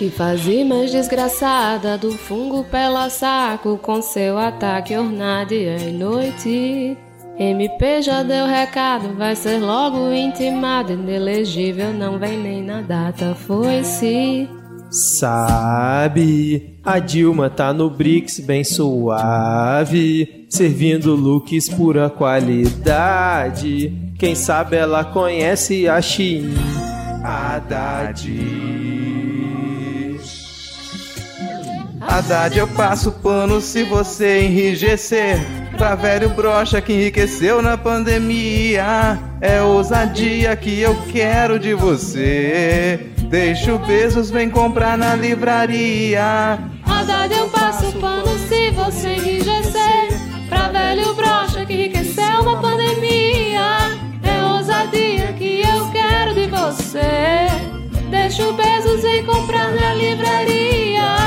Que faz mais desgraçada do fungo pela saco com seu ataque ornado e noite. MP já deu recado, vai ser logo intimado, inelegível, não vem nem na data, foi-se. Sabe, a Dilma tá no BRICS bem suave, servindo looks pura qualidade. Quem sabe ela conhece a Shein, Haddad. Haddad, eu passo pano se você enrijecer. Pra velho brocha que enriqueceu na pandemia. É ousadia que eu quero de você. Deixa o Bezos, vem comprar na livraria. Haddad, eu passo pano se você enrijecer. Pra velho brocha que enriqueceu na pandemia. É ousadia que eu quero de você. Deixa o Bezos, vem comprar na livraria.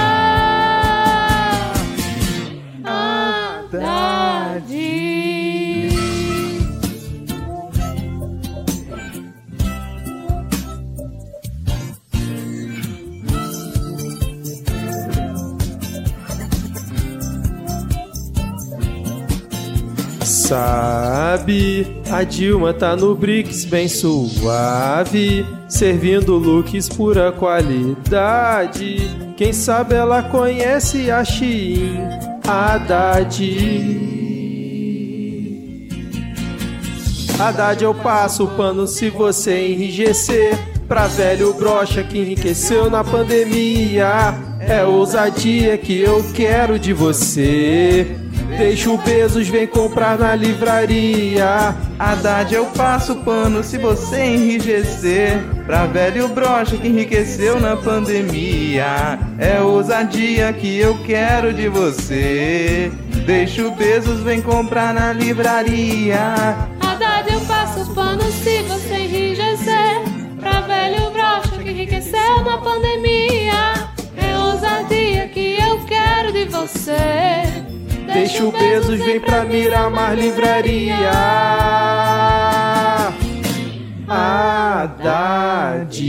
Sabe, a Dilma tá no BRICS bem suave, servindo looks pura qualidade. Quem sabe ela conhece a Shein, Haddad. Haddad, eu passo o pano se você enrijecer. Pra velho brocha que enriqueceu na pandemia. É ousadia que eu quero de você. Deixa o Bezos, vem comprar na livraria. Haddad, eu passo pano se você enrijecer. Pra velho brocha que enriqueceu na pandemia. É ousadia que eu quero de você. Deixa o Bezos, vem comprar na livraria. Haddad, eu passo pano se você enrijecer. Pra velho brocha que enriqueceu na pandemia. É ousadia que eu quero de você. Deixa o Bezos, vem pra Miramar Livraria. Haddad.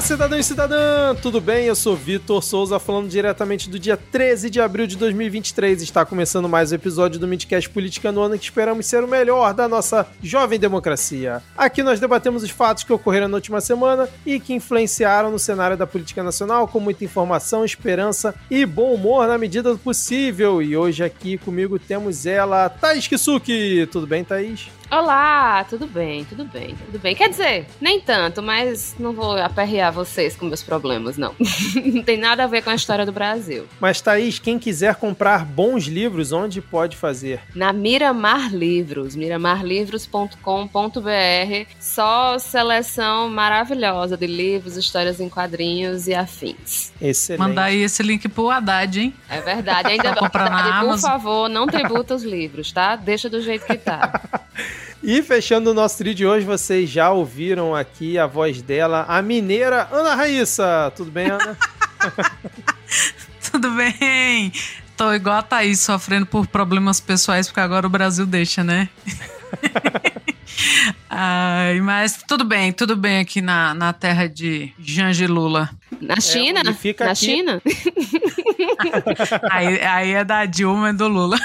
Olá, cidadão e cidadã! Tudo bem? Eu sou Vitor Souza, falando diretamente do dia 13 de abril de 2023. Está começando mais um episódio do Midcast Política no ano que esperamos ser o melhor da nossa jovem democracia. Aqui nós debatemos os fatos que ocorreram na última semana e que influenciaram no cenário da política nacional com muita informação, esperança e bom humor na medida do possível. E hoje aqui comigo temos ela, Thaís Kisuki. Tudo bem, Thaís? Olá, tudo bem, tudo bem, tudo bem. Quer dizer, nem tanto, mas não vou aperrear vocês com meus problemas, não. não tem nada a ver com a história do Brasil. Mas, Thaís, quem quiser comprar bons livros, onde pode fazer? Na Miramar Livros, miramarlivros.com.br. Só seleção maravilhosa de livros, histórias em quadrinhos e afins. Excelente. Mandar aí esse link pro Haddad, hein? É verdade. Ainda comprar na por Amazon. favor, não tributa os livros, tá? Deixa do jeito que tá. E fechando o nosso trio de hoje, vocês já ouviram aqui a voz dela, a mineira Ana Raíssa. Tudo bem, Ana? Tudo bem? Tô igual a Thaís, sofrendo por problemas pessoais, porque agora o Brasil deixa, né? Ai, mas tudo bem, tudo bem aqui na, na terra de Jange Lula. Na China? e fica Na aqui- China? Aí, aí é da Dilma e do Lula.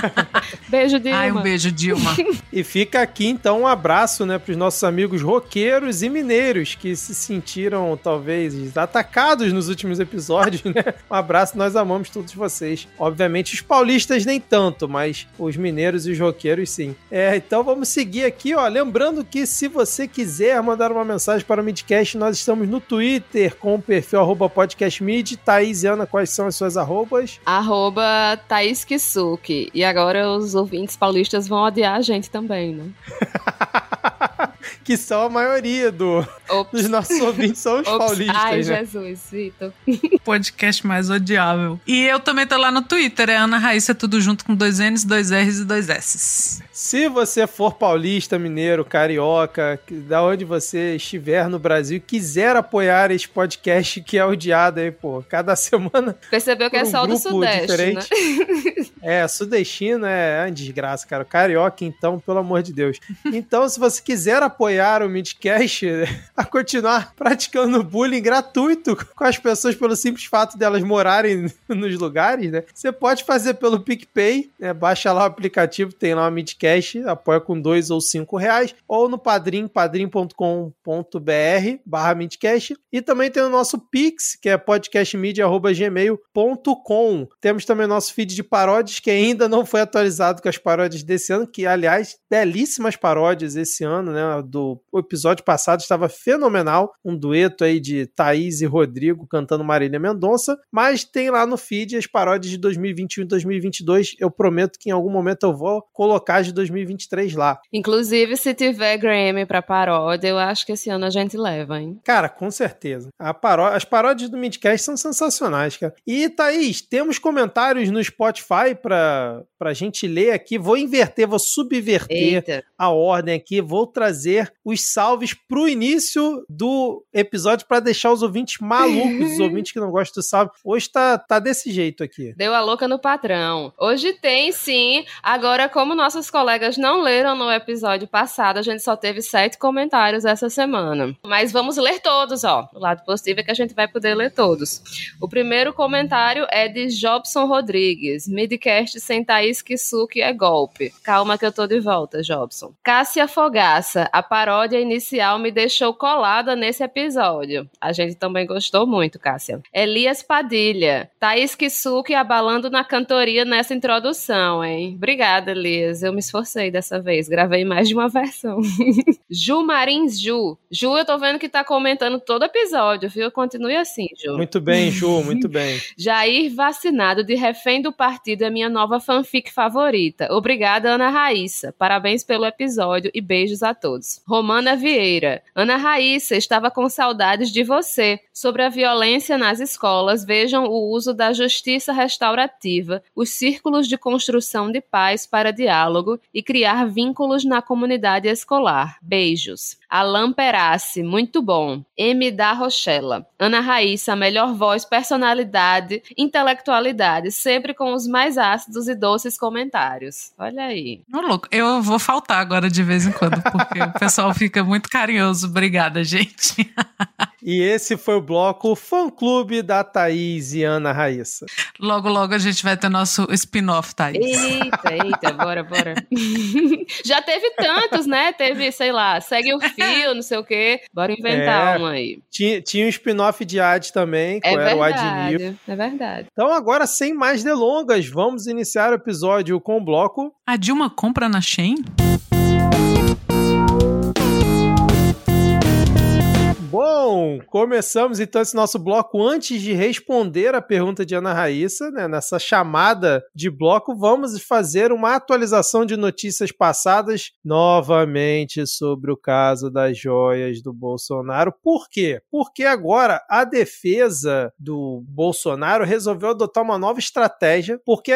Beijo, Dilma. Ai, um beijo, Dilma. E fica aqui então um abraço, né, para os nossos amigos roqueiros e mineiros que se sentiram talvez atacados nos últimos episódios, né? Um abraço, nós amamos todos vocês. Obviamente os paulistas nem tanto, mas os mineiros e os roqueiros sim. É, então vamos seguir aqui, ó, lembrando que se você quiser mandar uma mensagem para o Midcast, nós estamos no Twitter com o perfil arroba podcastmid. Thaís e Ana, quais são as suas arrobas? Arroba Thaís Kisuki. E agora os ouvintes paulistas vão odiar a gente também, né? que são a maioria do, Ops. Os nossos ouvintes são os Ops. paulistas. Ai, né? Jesus, Vitor. Podcast mais odiável. E eu também tô lá no Twitter, é Ana Raíssa, tudo junto com dois N's, dois R's e dois S's. Se você for paulista, mineiro, carioca, da onde você estiver no Brasil, quiser apoiar esse podcast que é odiado aí, pô, cada semana. Percebeu que é um só do Sudeste, diferente. né? é, sudestino é uma desgraça, cara. Carioca, então, pelo amor de Deus. Então, se você quiser apoiar o Midcast a continuar praticando bullying gratuito com as pessoas pelo simples fato delas morarem nos lugares, né? Você pode fazer pelo PicPay, né? Baixa lá o aplicativo, tem lá o Midcast, apoia com dois ou cinco reais, ou no padrim, padrim.com.br barra Midcast, e também tem o nosso Pix, que é podcastmedia.gmail.com. Temos também o nosso feed de paródias, que ainda não foi atualizado com as paródias desse ano, que, aliás, belíssimas paródias esse ano, né? Do episódio passado estava fenomenal, um dueto aí de Thaís e Rodrigo cantando Marília Mendonça, mas tem lá no feed as paródias de 2021 e 2022. Eu prometo que em algum momento eu vou colocar as 2023 lá. Inclusive, se tiver Grammy pra paródia, eu acho que esse ano a gente leva, hein? Cara, com certeza. Paró as paródias do Midcast são sensacionais, cara. E, Thaís, temos comentários no Spotify pra, pra gente ler aqui. Vou inverter, vou subverter Eita. a ordem aqui. Vou trazer os salves pro início do episódio para deixar os ouvintes malucos, os ouvintes que não gostam do salve. Hoje tá, tá desse jeito aqui. Deu a louca no patrão. Hoje tem, sim. Agora, como nossos colegas não leram no episódio passado, a gente só teve sete comentários essa semana. Mas vamos ler todos, ó. O lado positivo é que a gente vai poder ler todos. O primeiro comentário é de Jobson Rodrigues. Midcast sem Thaís Kisuki é golpe. Calma que eu tô de volta, Jobson. Cássia Fogaça. A paródia inicial me deixou colada nesse episódio. A gente também gostou muito, Cássia. Elias Padilha. Thaís Kisuki abalando na cantoria nessa introdução, hein? Obrigada, Elias. Eu me esforcei esforcei dessa vez. Gravei mais de uma versão. Ju Marins Ju. Ju, eu tô vendo que tá comentando todo episódio, viu? Continue assim, Ju. Muito bem, Ju, muito bem. Jair vacinado de refém do partido é minha nova fanfic favorita. Obrigada, Ana Raíssa. Parabéns pelo episódio e beijos a todos. Romana Vieira. Ana Raíssa, estava com saudades de você. Sobre a violência nas escolas, vejam o uso da justiça restaurativa, os círculos de construção de paz para diálogo e criar vínculos na comunidade escolar. Beijos. Alan Perassi, muito bom. M. da Rochella. Ana Raíssa, melhor voz, personalidade, intelectualidade, sempre com os mais ácidos e doces comentários. Olha aí. Ô, louco, eu vou faltar agora de vez em quando, porque o pessoal fica muito carinhoso. Obrigada, gente. E esse foi o bloco Fã Clube da Thaís e Ana Raíssa. Logo, logo a gente vai ter nosso spin-off, Thaís. Eita, eita, bora, bora. Já teve tantos, né? Teve, sei lá, segue o fio, não sei o quê. Bora inventar é, uma aí. Tinha, tinha um spin-off de Ad também, que é era verdade, o Ad É verdade. Então agora, sem mais delongas, vamos iniciar o episódio com o bloco... A Dilma compra na Shein? Bom, começamos então esse nosso bloco. Antes de responder a pergunta de Ana Raíssa, né, nessa chamada de bloco, vamos fazer uma atualização de notícias passadas novamente sobre o caso das joias do Bolsonaro. Por quê? Porque agora a defesa do Bolsonaro resolveu adotar uma nova estratégia, porque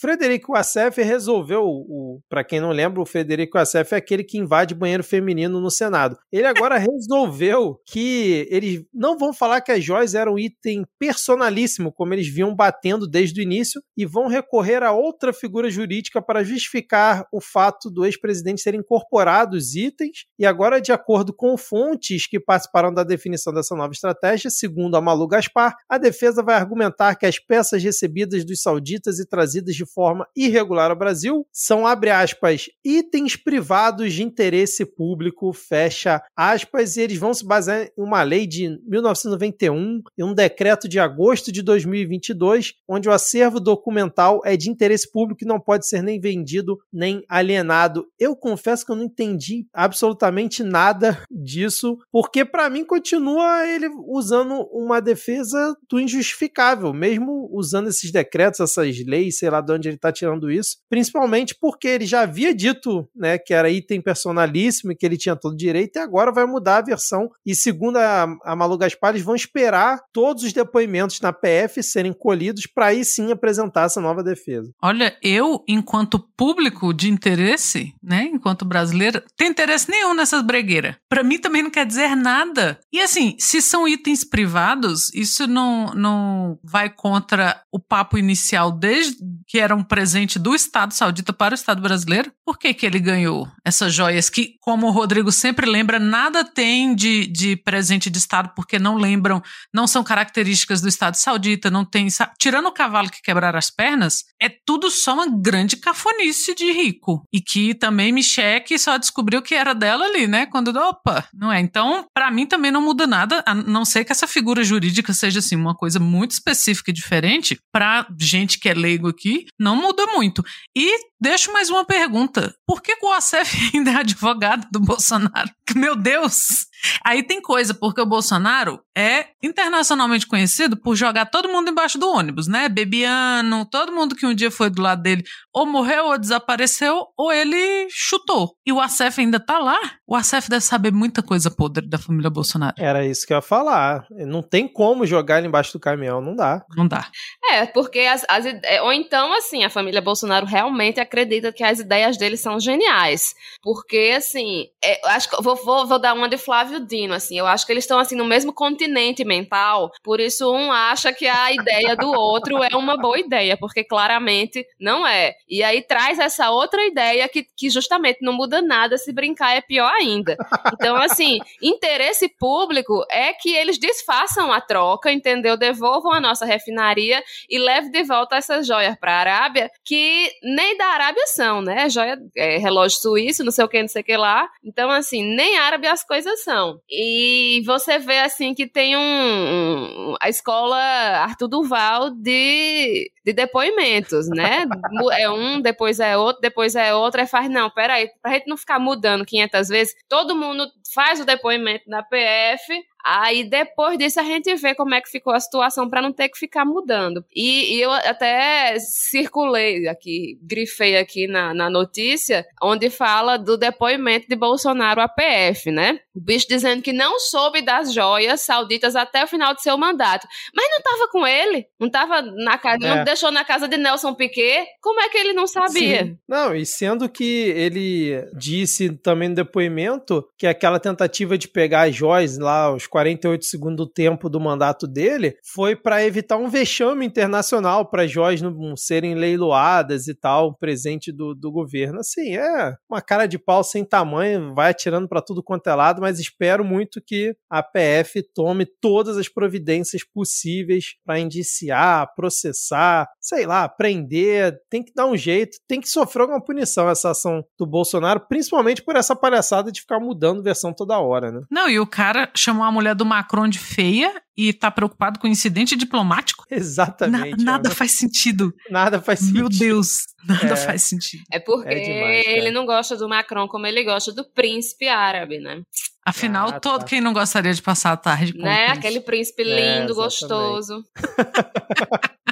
Frederico Assef resolveu, o, para quem não lembra, o Frederico Assef é aquele que invade banheiro feminino no Senado. Ele agora resolveu que eles não vão falar que as joias eram um item personalíssimo, como eles vinham batendo desde o início, e vão recorrer a outra figura jurídica para justificar o fato do ex-presidente ser incorporado os itens. E agora, de acordo com fontes que participaram da definição dessa nova estratégia, segundo a Malu Gaspar, a defesa vai argumentar que as peças recebidas dos sauditas e trazidas de forma irregular ao Brasil são, abre aspas, itens privados de interesse público, fecha aspas, e eles vão se basear uma lei de 1991 e um decreto de agosto de 2022, onde o acervo documental é de interesse público e não pode ser nem vendido nem alienado. Eu confesso que eu não entendi absolutamente nada disso, porque para mim continua ele usando uma defesa do injustificável, mesmo usando esses decretos, essas leis, sei lá de onde ele está tirando isso, principalmente porque ele já havia dito, né, que era item personalíssimo e que ele tinha todo direito e agora vai mudar a versão e se segundo a, a Malu eles vão esperar todos os depoimentos na PF serem colhidos para aí sim apresentar essa nova defesa. Olha, eu, enquanto público de interesse, né, enquanto brasileira, tem interesse nenhum nessas bregueiras. Para mim também não quer dizer nada. E assim, se são itens privados, isso não, não vai contra o papo inicial desde que era um presente do Estado saudita para o Estado brasileiro. Por que que ele ganhou essas joias que, como o Rodrigo sempre lembra, nada tem de, de presente de Estado porque não lembram, não são características do Estado saudita, não tem, tirando o cavalo que quebrar as pernas, é tudo só uma grande cafonice de rico. E que também Micheque só descobriu que era dela ali, né? Quando, opa, não é. Então, para mim também não muda nada, a não ser que essa figura jurídica seja assim uma coisa muito específica e diferente para gente que é leigo aqui, não muda muito. E deixo mais uma pergunta. Por que o Acef ainda é advogado do Bolsonaro? Meu Deus! Aí tem coisa, porque o Bolsonaro é internacionalmente conhecido por jogar todo mundo embaixo do ônibus, né? Bebiano, todo mundo que um dia foi do lado dele ou morreu ou desapareceu ou ele chutou. E o Acef ainda tá lá. O Acef deve saber muita coisa podre da família Bolsonaro. Era isso que eu ia falar. Não tem como jogar ele embaixo do caminhão, não dá. Não dá. É, porque as, as ou então assim, a família Bolsonaro realmente acredita que as ideias dele são geniais. Porque assim, é, acho que vou, vou, vou dar uma de Flávio Dino, assim, eu acho que eles estão assim no mesmo continente mental, por isso um acha que a ideia do outro é uma boa ideia, porque claramente não é. E aí traz essa outra ideia que, que justamente não muda nada, se brincar é pior ainda. Então, assim, interesse público é que eles desfaçam a troca, entendeu? Devolvam a nossa refinaria e levem de volta essas joias para a Arábia, que nem da Arábia são, né? Joia, é, relógio suíço, não sei o que, não sei o que lá. Então, assim, nem árabe as coisas são. E você vê, assim, que tem um, um a escola Arthur Duval de, de depoimentos, né? É um, depois é outro, depois é outro. Aí faz, não, peraí, pra gente não ficar mudando 500 vezes, todo mundo faz o depoimento na PF, Aí depois disso a gente vê como é que ficou a situação para não ter que ficar mudando. E, e, eu até circulei aqui, grifei aqui na, na notícia, onde fala do depoimento de Bolsonaro à PF, né? O bicho dizendo que não soube das joias sauditas até o final de seu mandato. Mas não estava com ele, não estava na casa, é. não deixou na casa de Nelson Piquet. Como é que ele não sabia? Sim. Não, e sendo que ele disse também no depoimento que aquela tentativa de pegar as joias lá, os 48 segundos do tempo do mandato dele, foi para evitar um vexame internacional para as joias não serem leiloadas e tal, presente do, do governo. Assim, é uma cara de pau sem tamanho, vai atirando para tudo quanto é lado, mas espero muito que a PF tome todas as providências possíveis para indiciar, processar, sei lá, prender, tem que dar um jeito, tem que sofrer alguma punição essa ação do Bolsonaro, principalmente por essa palhaçada de ficar mudando versão toda hora, né? Não, e o cara chamou a mulher mulher do Macron de feia e tá preocupado com incidente diplomático? Exatamente. Na, nada faz sentido. Nada faz sentido. Meu Deus, nada é. faz sentido. É porque é demais, ele não gosta do Macron como ele gosta do príncipe árabe, né? Afinal, ah, todo tá. quem não gostaria de passar a tarde com né? Aquele príncipe lindo, é, gostoso.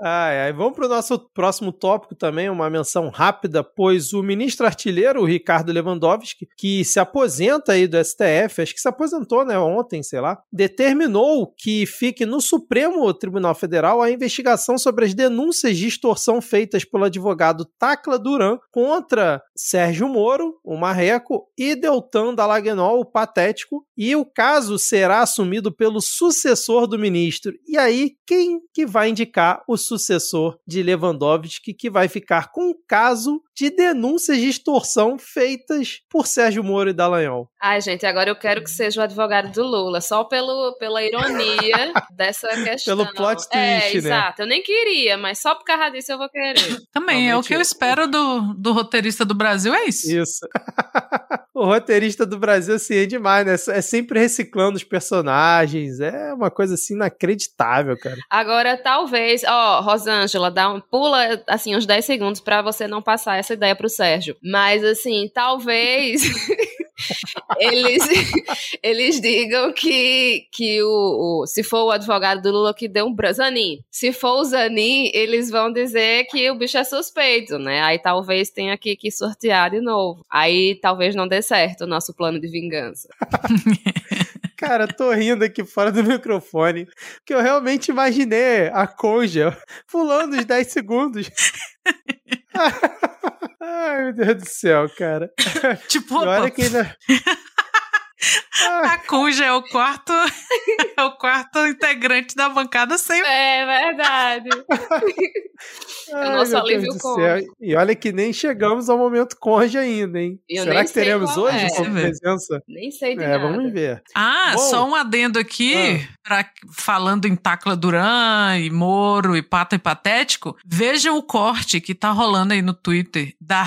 Ai, ai. Vamos para o nosso próximo tópico também, uma menção rápida, pois o ministro artilheiro, o Ricardo Lewandowski, que se aposenta aí do STF, acho que se aposentou, né, ontem, sei lá, determinou que fique no Supremo Tribunal Federal a investigação sobre as denúncias de extorsão feitas pelo advogado Tacla Duran contra Sérgio Moro, o Marreco, e Deltan Dallagnol, o Patético, e o caso será assumido pelo sucessor do ministro. E aí, quem que vai indicar o sucessor de Lewandowski, que vai ficar com o caso de denúncias de extorsão feitas por Sérgio Moro e Dallagnol. Ai, gente, agora eu quero que seja o advogado do Lula, só pelo, pela ironia dessa questão. Pelo plot twist, é, né? Exato, eu nem queria, mas só por causa disso eu vou querer. Também, é o que eu espero do, do roteirista do Brasil, é isso. Isso. o roteirista do Brasil, assim, é demais, né? É sempre reciclando os personagens, é uma coisa, assim, inacreditável, cara. Agora, talvez, ó, Rosângela, dá um, pula, assim, uns 10 segundos para você não passar essa ideia pro Sérgio. Mas, assim, talvez... eles, eles digam que, que o, o, se for o advogado do Lula que deu um Zanin, se for o Zanin, eles vão dizer que o bicho é suspeito, né? Aí talvez tenha que, que sortear de novo. Aí talvez não dê certo o nosso plano de vingança. Cara, tô rindo aqui fora do microfone, que eu realmente imaginei a Conja pulando os 10 segundos. Ai, meu Deus do céu, cara. Tipo, olha que ainda... a Conja é o quarto, é o quarto integrante da bancada sempre. É verdade. Ai, nosso alívio céu. E olha que nem chegamos ao momento conja ainda, hein? Eu Será que teremos hoje é. como presença? Nem sei de É, nada. vamos ver. Ah, Bom. só um adendo aqui, pra- falando em Tacla Duran e Moro e Pata e Patético, vejam o corte que tá rolando aí no Twitter da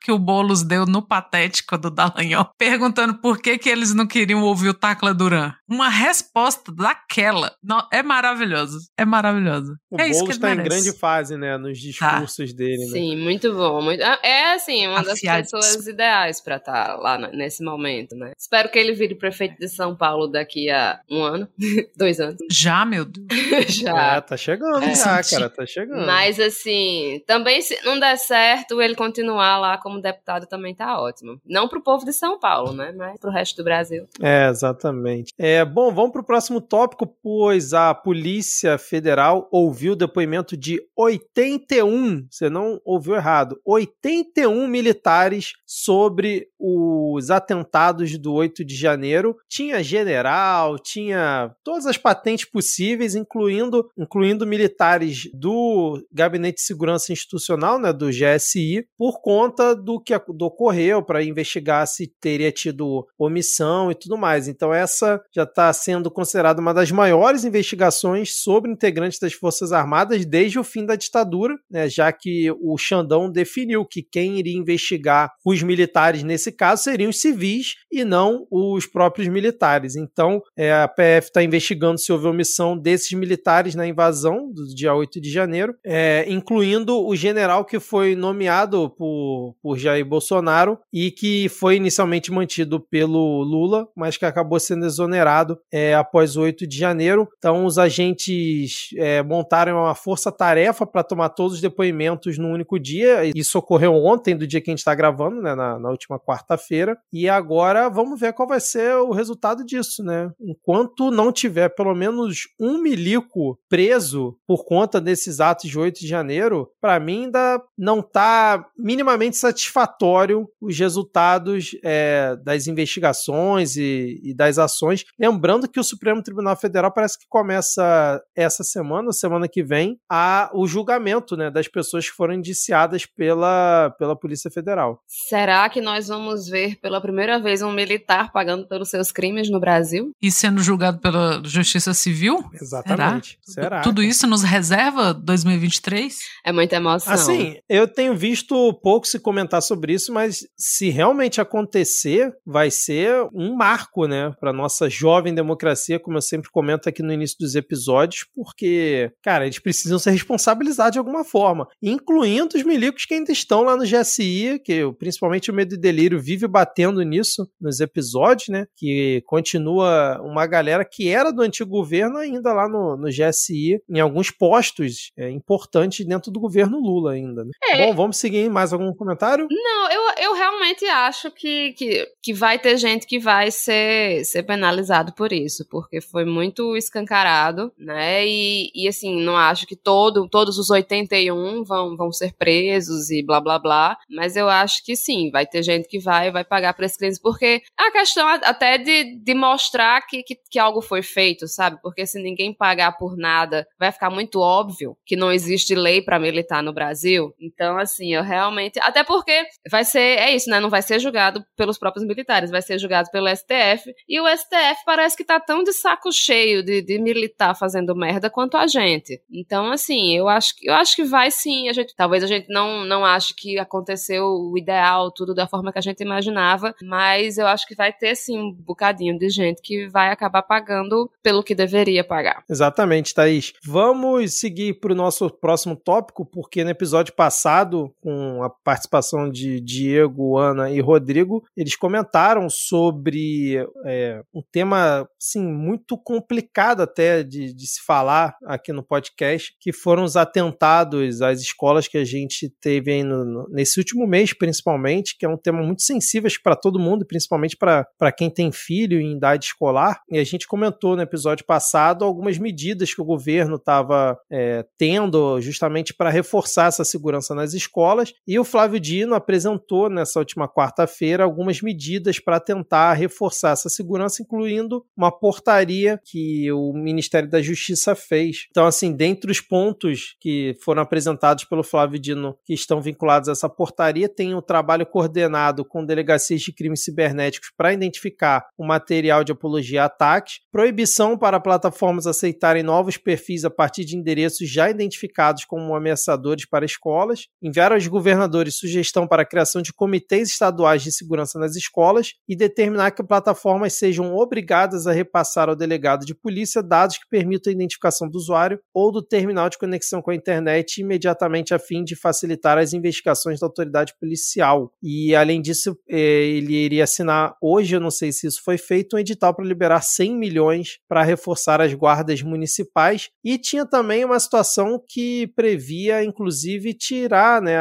que o Boulos deu no Patético do Dallagnol, perguntando por que que eles não queriam ouvir o Tacla Duran. Uma resposta daquela. Não, é maravilhoso, é maravilhoso. O é Boulos ele tá em grande fase, né? Nos discursos dele, né? Sim, muito bom. muito- Ah, É, assim, uma das Afiadíssimo. pessoas ideais pra estar lá na- nesse momento, né? Espero que ele vire prefeito de São Paulo daqui a um ano, dois anos. Já, meu Deus. Já. É, tá chegando É. já, cara, tá chegando. Mas assim, também se não der certo, ele continuar lá como deputado também tá ótimo. Não pro povo de São Paulo, né? Mas pro resto do Brasil. É, exatamente. É, bom, vamos pro próximo tópico, pois a Polícia Federal ouviu o depoimento de 81, você não ouviu errado, 81 militares sobre os atentados do 8 de janeiro. Tinha general, tinha todas as patentes possíveis, incluindo, incluindo militares do Gabinete de Segurança Institucional, né, do GSI, por conta do que do ocorreu, para investigar se teria tido omissão e tudo mais. Então, essa já está sendo considerada uma das maiores investigações sobre integrantes das Forças Armadas desde o fim da ditadura, né, já que o Xandão definiu que quem iria investigar os militares nesse caso seriam os civis e não os próprios militares. Então, é, a PF está investigando se houve omissão desses militares na invasão do dia 8 de janeiro, é, incluindo o general que foi nomeado por, por Jair Bolsonaro e que foi inicialmente mantido pelo Lula, mas que acabou sendo exonerado é, após o 8 de janeiro. Então, os agentes é, montaram uma força-tarefa para tomar todos os depoimentos num único dia. Isso ocorreu ontem, do dia que a gente está gravando, né, na, na última quarta-feira. E agora vamos ver qual vai ser o resultado disso, né? Enquanto não tiver pelo menos um milico preso por conta desses atos de 8 de janeiro, para mim ainda não está minimamente satisfatório os resultados é, das investigações e, e das ações. Lembrando que o Supremo Tribunal Federal parece que começa essa semana, semana que vem, a, o julgamento né, das pessoas que foram indiciadas pela, pela Polícia Federal. Será que nós vamos ver pela primeira vez um militar pagando pelos seus crimes no Brasil? E sendo julgado pela Justiça Civil? Exatamente. Será? Tudo isso nos reserva 2023? É muita emoção. Assim, eu tenho visto pouco se comentar sobre isso, mas se realmente acontecer, vai ser um marco, né, para nossa jovem democracia, como eu sempre comento aqui no início dos episódios, porque, cara, eles precisam ser responsabilizados de alguma forma, incluindo os milicos que ainda estão lá no GSI, que principalmente o Medo e Delírio vive batendo nisso nos episódios, né, que continua uma galera que era do antigo governo ainda lá no, no GSI, em alguns postos é, importantes dentro do governo Lula ainda. Né? É. Bom, vamos seguir mais algum comentário? Não, eu, eu realmente acho que, que, que vai ter gente que vai ser, ser penalizado por isso, porque foi muito escancarado, né? E, e assim, não acho que todo, todos os 81 vão, vão ser presos e blá blá blá, mas eu acho que sim, vai ter gente que vai, vai pagar por esses crimes, porque a questão até de, de mostrar que, que, que algo foi feito, sabe? Porque se ninguém pagar por nada, vai ficar muito óbvio que não existe lei para militar no Brasil. Então, assim, eu realmente. Até porque vai ser. É isso, né? Não vai ser julgado pelos próprios militares, vai ser julgado pelo STF. E o STF parece que tá tão de saco cheio de, de militar fazendo merda quanto a gente. Então, assim, eu acho que eu acho que vai sim. A gente, talvez a gente não, não ache que aconteceu o ideal, tudo da forma que a gente imaginava, mas eu acho que vai ter sim um bocadinho de gente que vai acabar pagando pelo que deveria pagar. Exatamente, Thaís. Vamos seguir para o nosso próximo tópico, porque no episódio passado, com a participação de Diego, Ana e Rodrigo, eles comentaram sobre é, um tema assim, muito complicado até de, de se falar aqui no podcast, que foram os atentados às escolas que a gente teve aí no, nesse último mês, principalmente, que é um tema muito sensível para todo mundo, principalmente para quem tem filho em idade escolar. E a gente comentou no episódio passado algumas medidas que o governo estava é, tendo justamente para reforçar essa segurança nas escolas. E o Flávio Dino apresentou nessa última quarta-feira algumas medidas para tentar reforçar essa segurança, incluindo uma portaria que o Ministério da Justiça fez. Então, assim, dentre os pontos que foram apresentados pelo Flávio Dino que estão vinculados a essa portaria, tem o trabalho coordenado com delegacias de crimes cibernéticos para identificar o material de apologia a ataques, proibição para plataformas aceitarem novos perfis a partir de endereços já identificados como ameaçadores para escolas, enviar aos governadores sugestão para a criação de comitês estaduais de segurança nas escolas e determinar que plataformas sejam obrigadas a repassar ao delegado de polícia dados que permitam a identificação do usuário ou do terminal de conexão com a internet imediatamente a fim de facilitar as investigações da autoridade policial. E, além disso, eh, ele iria assinar hoje, eu não sei se isso foi feito, um edital para liberar 100 milhões para reforçar as guardas municipais. E tinha também uma situação que previa, inclusive, tirar, né,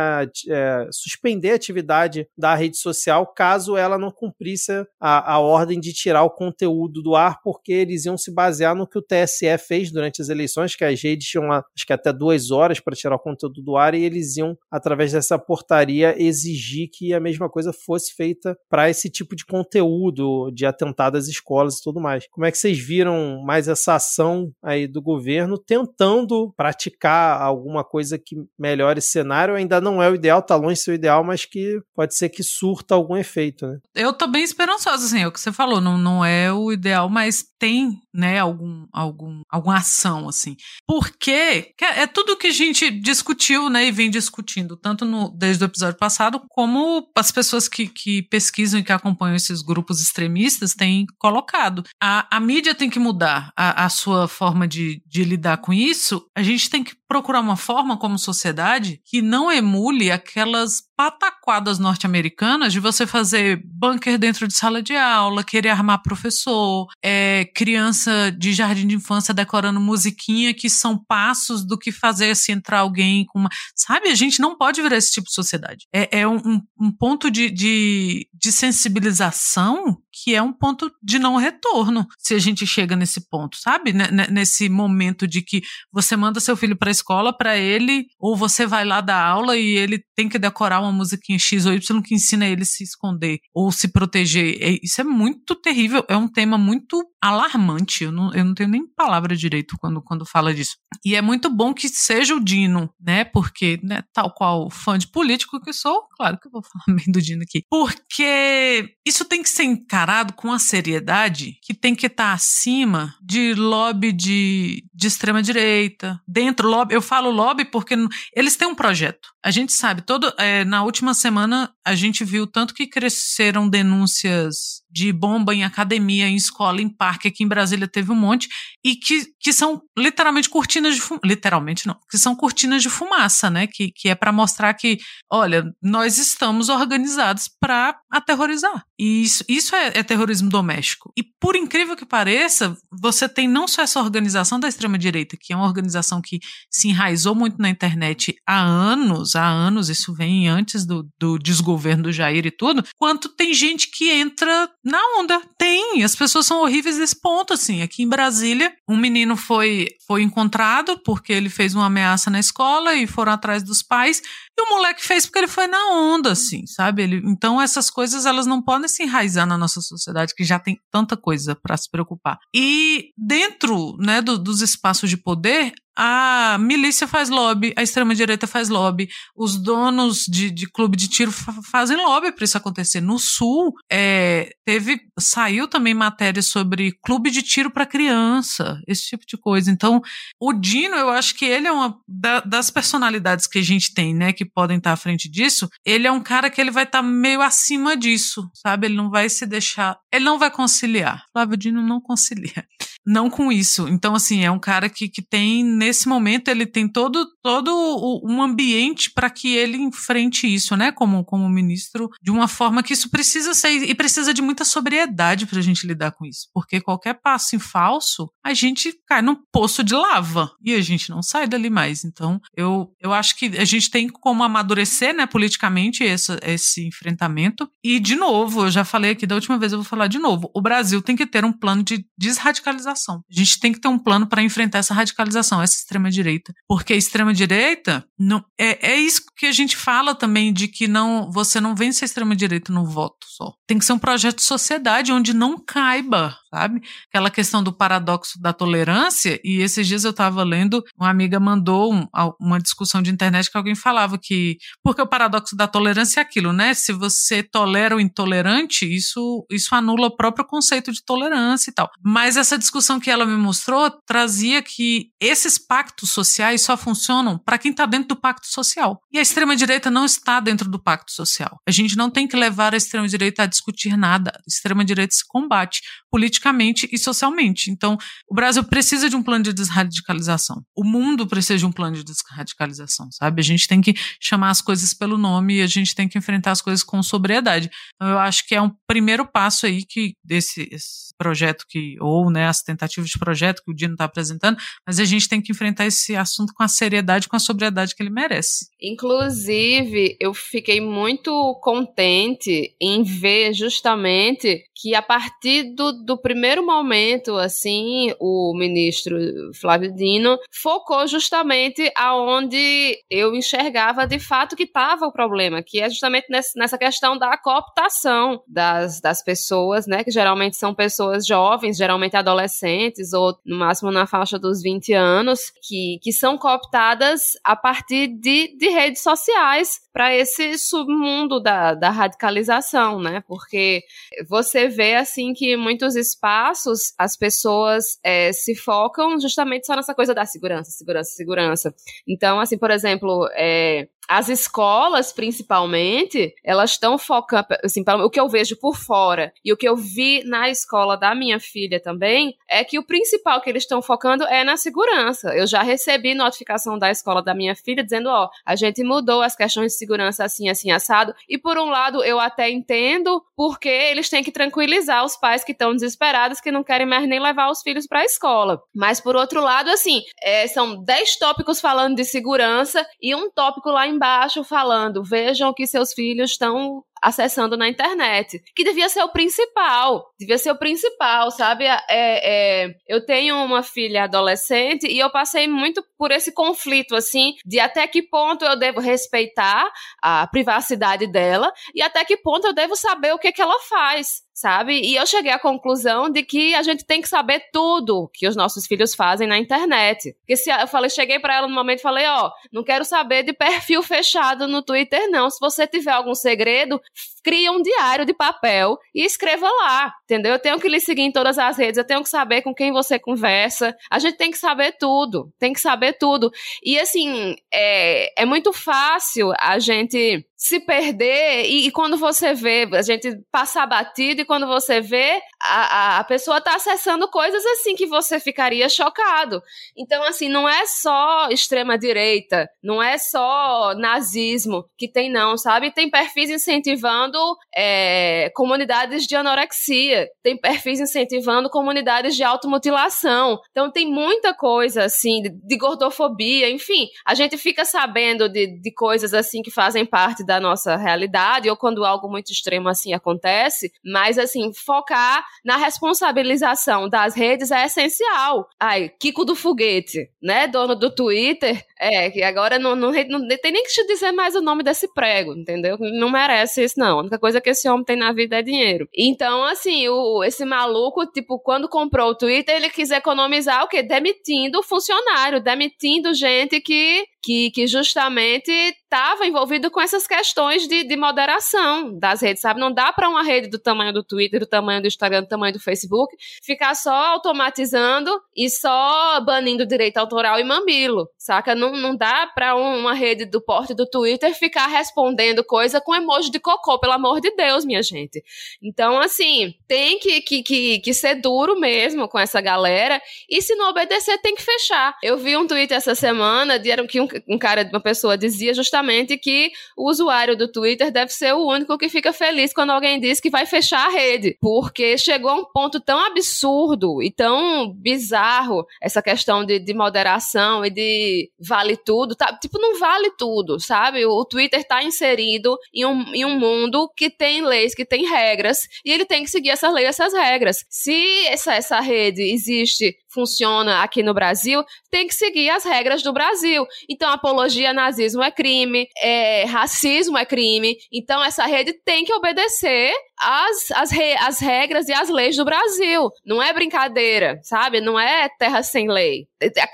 é, suspender a atividade da rede social caso ela não cumprisse a, a ordem de tirar o conteúdo do ar, porque eles iam se basear no que o TSE fez durante as eleições, que as redes tinham lá, acho que até duas horas para tirar o conteúdo do ar, e eles iam, através dessa portaria, exigir que a mesma coisa fosse feita para esse tipo de conteúdo de atentado às escolas e tudo mais. Como é que vocês viram mais essa ação aí do governo tentando praticar alguma coisa que melhore esse cenário? Ainda não é o ideal, tá longe de ser o ideal, mas que pode ser que surta algum efeito, né? Eu tô bem esperançosa, assim, é o que você falou, não, não é o ideal, mas tem, né, algum, algum, alguma ação, assim. Porque é tudo que a gente discutiu, né, e vem discutindo, tanto no, desde o episódio passado, como as pessoas que, que pesquisam e que acompanham esses grupos extremistas têm colocado. A, a mídia tem que mudar a, a sua forma de, de lidar com isso. A gente tem que procurar uma forma como sociedade que não emule aquelas pataquadas norte-americanas de você fazer bunker dentro de sala de aula, querer armar professor, é, criança de jardim de infância decorando musiquinha que são passos do que fazer se entrar alguém com uma. Sabe, a gente não pode virar esse tipo de sociedade. É, é um, um, ponto de, de, de sensibilização que é um ponto de não retorno se a gente chega nesse ponto, sabe? N nesse momento de que você manda seu filho para a escola para ele, ou você vai lá dar aula e ele tem que decorar uma musiquinha X ou Y que ensina ele a se esconder ou se proteger. É, isso é muito terrível, é um tema muito alarmante. Eu não, eu não tenho nem palavra direito quando, quando fala disso. E é muito bom que seja o Dino, né? Porque, né, tal qual fã de político que sou, claro que eu vou falar bem do Dino aqui. Porque isso tem que ser encarado com a seriedade que tem que estar tá acima de lobby de, de extrema direita. Dentro lobby, eu falo lobby porque eles têm um projeto. A gente sabe, todo é, na última semana a gente viu tanto que cresceram denúncias de bomba em academia, em escola, em parque, aqui em Brasília teve um monte, e que, que são literalmente cortinas de fumaça, literalmente não, que são cortinas de fumaça, né, que, que é para mostrar que, olha, nós estamos organizados para aterrorizar. E isso, isso é, é terrorismo doméstico. E por incrível que pareça, você tem não só essa organização da extrema-direita, que é uma organização que se enraizou muito na internet há anos, há anos, isso vem antes do, do desgoverno do Jair e tudo, quanto tem gente que entra na onda. Tem, as pessoas são horríveis nesse ponto, assim. Aqui em Brasília, um menino foi, foi encontrado porque ele fez uma ameaça na escola e foram atrás dos pais. E o moleque fez porque ele foi na onda, assim, sabe? Ele, então essas coisas elas não podem se enraizar na nossa sociedade que já tem tanta coisa para se preocupar. E dentro, né, do, dos espaços de poder, a milícia faz lobby, a extrema-direita faz lobby, os donos de, de clube de tiro fazem lobby para isso acontecer. No Sul, é, teve saiu também matéria sobre clube de tiro para criança, esse tipo de coisa. Então, o Dino, eu acho que ele é uma da, das personalidades que a gente tem, né, que podem estar à frente disso. Ele é um cara que ele vai estar meio acima disso, sabe? Ele não vai se deixar, ele não vai conciliar. Flávio Dino não concilia não com isso. Então, assim, é um cara que, que tem, nesse momento, ele tem todo, todo um ambiente para que ele enfrente isso, né, como, como ministro, de uma forma que isso precisa ser, e precisa de muita sobriedade para a gente lidar com isso, porque qualquer passo em falso, a gente cai num poço de lava e a gente não sai dali mais. Então, eu, eu acho que a gente tem como amadurecer, né, politicamente esse, esse enfrentamento. E, de novo, eu já falei aqui da última vez, eu vou falar de novo, o Brasil tem que ter um plano de desradicalização. A gente tem que ter um plano para enfrentar essa radicalização, essa extrema-direita, porque a extrema-direita não é, é isso que a gente fala também de que não você não vence a extrema-direita no voto só. Tem que ser um projeto de sociedade onde não caiba sabe? Aquela questão do paradoxo da tolerância, e esses dias eu estava lendo, uma amiga mandou um, uma discussão de internet que alguém falava que, porque o paradoxo da tolerância é aquilo, né? Se você tolera o intolerante, isso, isso anula o próprio conceito de tolerância e tal. Mas essa discussão que ela me mostrou trazia que esses pactos sociais só funcionam para quem está dentro do pacto social. E a extrema-direita não está dentro do pacto social. A gente não tem que levar a extrema-direita a discutir nada. A extrema-direita se combate politicamente e socialmente. Então, o Brasil precisa de um plano de desradicalização. O mundo precisa de um plano de desradicalização, sabe? A gente tem que chamar as coisas pelo nome e a gente tem que enfrentar as coisas com sobriedade. Então, eu acho que é um primeiro passo aí que desse projeto que ou, né, as tentativas de projeto que o Dino está apresentando, mas a gente tem que enfrentar esse assunto com a seriedade, com a sobriedade que ele merece. Inclusive, eu fiquei muito contente em ver justamente que a partir do, do primeiro momento, assim, o ministro Flávio Dino focou justamente aonde eu enxergava de fato que estava o problema, que é justamente nessa questão da cooptação das, das pessoas, né, que geralmente são pessoas jovens, geralmente adolescentes, ou no máximo na faixa dos 20 anos, que, que são cooptadas a partir de, de redes sociais para esse submundo da, da radicalização, né? Porque você vê assim que em muitos espaços as pessoas é, se focam justamente só nessa coisa da segurança, segurança, segurança. Então, assim, por exemplo, é, as escolas, principalmente, elas estão focando, assim, o que eu vejo por fora e o que eu vi na escola da minha filha também, é que o principal que eles estão focando é na segurança. Eu já recebi notificação da escola da minha filha dizendo, ó, a gente mudou as questões de segurança assim, assim, assado. E por um lado, eu até entendo porque eles têm que tranquilizar os pais que estão desesperados, que não querem mais nem levar os filhos para a escola. Mas por outro lado, assim, é, são 10 tópicos falando de segurança e um tópico lá em embaixo falando: vejam que seus filhos estão acessando na internet. Que devia ser o principal. Devia ser o principal, sabe? É, é, eu tenho uma filha adolescente e eu passei muito por esse conflito, assim, de até que ponto eu devo respeitar a privacidade dela e até que ponto eu devo saber o que, que ela faz sabe? E eu cheguei à conclusão de que a gente tem que saber tudo que os nossos filhos fazem na internet. Porque se eu falei, cheguei para ela no momento e falei, ó, não quero saber de perfil fechado no Twitter não. Se você tiver algum segredo, cria um diário de papel e escreva lá, entendeu? Eu tenho que lhe seguir em todas as redes, eu tenho que saber com quem você conversa. A gente tem que saber tudo, tem que saber tudo. E assim, é, é muito fácil a gente se perder e, e, quando você vê, a gente passar batido e quando você vê, a, a, pessoa tá acessando coisas assim que você ficaria chocado. Então, assim, não é só extrema-direita, não é só nazismo que tem, não, sabe? Tem perfis incentivando é, comunidades de anorexia, tem perfis incentivando comunidades de automutilação. Então, tem muita coisa, assim, de, de gordofobia, enfim, a gente fica sabendo de, de coisas assim que fazem parte da da nossa realidade, ou quando algo muito extremo assim acontece, mas assim, focar na responsabilização das redes é essencial. Ai, Kiko do Foguete, né, dono do Twitter, é, que agora não, não, não, tem nem que te dizer mais o nome desse prego, entendeu? Não merece isso, não. A única coisa que esse homem tem na vida é dinheiro. Então, assim, o, esse maluco, tipo, quando comprou o Twitter, ele quis economizar o quê? Demitindo funcionário, demitindo gente que que, que justamente estava envolvido com essas questões de, de moderação das redes, sabe? Não dá para uma rede do tamanho do Twitter, do tamanho do Instagram, do tamanho do Facebook, ficar só automatizando e só banindo direito autoral e mamilo, saca? Não, não dá para uma rede do porte do Twitter ficar respondendo coisa com emoji de cocô, pelo amor de Deus, minha gente. Então, assim, tem que, que, que, que ser duro mesmo com essa galera e se não obedecer, tem que fechar. Eu vi um tweet essa semana de que um um cara, uma pessoa dizia justamente que o usuário do Twitter deve ser o único que fica feliz quando alguém diz que vai fechar a rede, porque chegou a um ponto tão absurdo e tão bizarro essa questão de, de moderação e de vale tudo, tá? Tipo, não vale tudo, sabe? O, Twitter está inserido em um, em um mundo que tem leis, que tem regras, e ele tem que seguir essas leis, essas regras. Se essa, essa rede existe funciona aqui no Brasil, tem que seguir as regras do Brasil. Então, apologia a nazismo é crime, é, racismo é crime. Então, essa rede tem que obedecer as, as, re, as regras e as leis do Brasil. Não é brincadeira, sabe? Não é terra sem lei.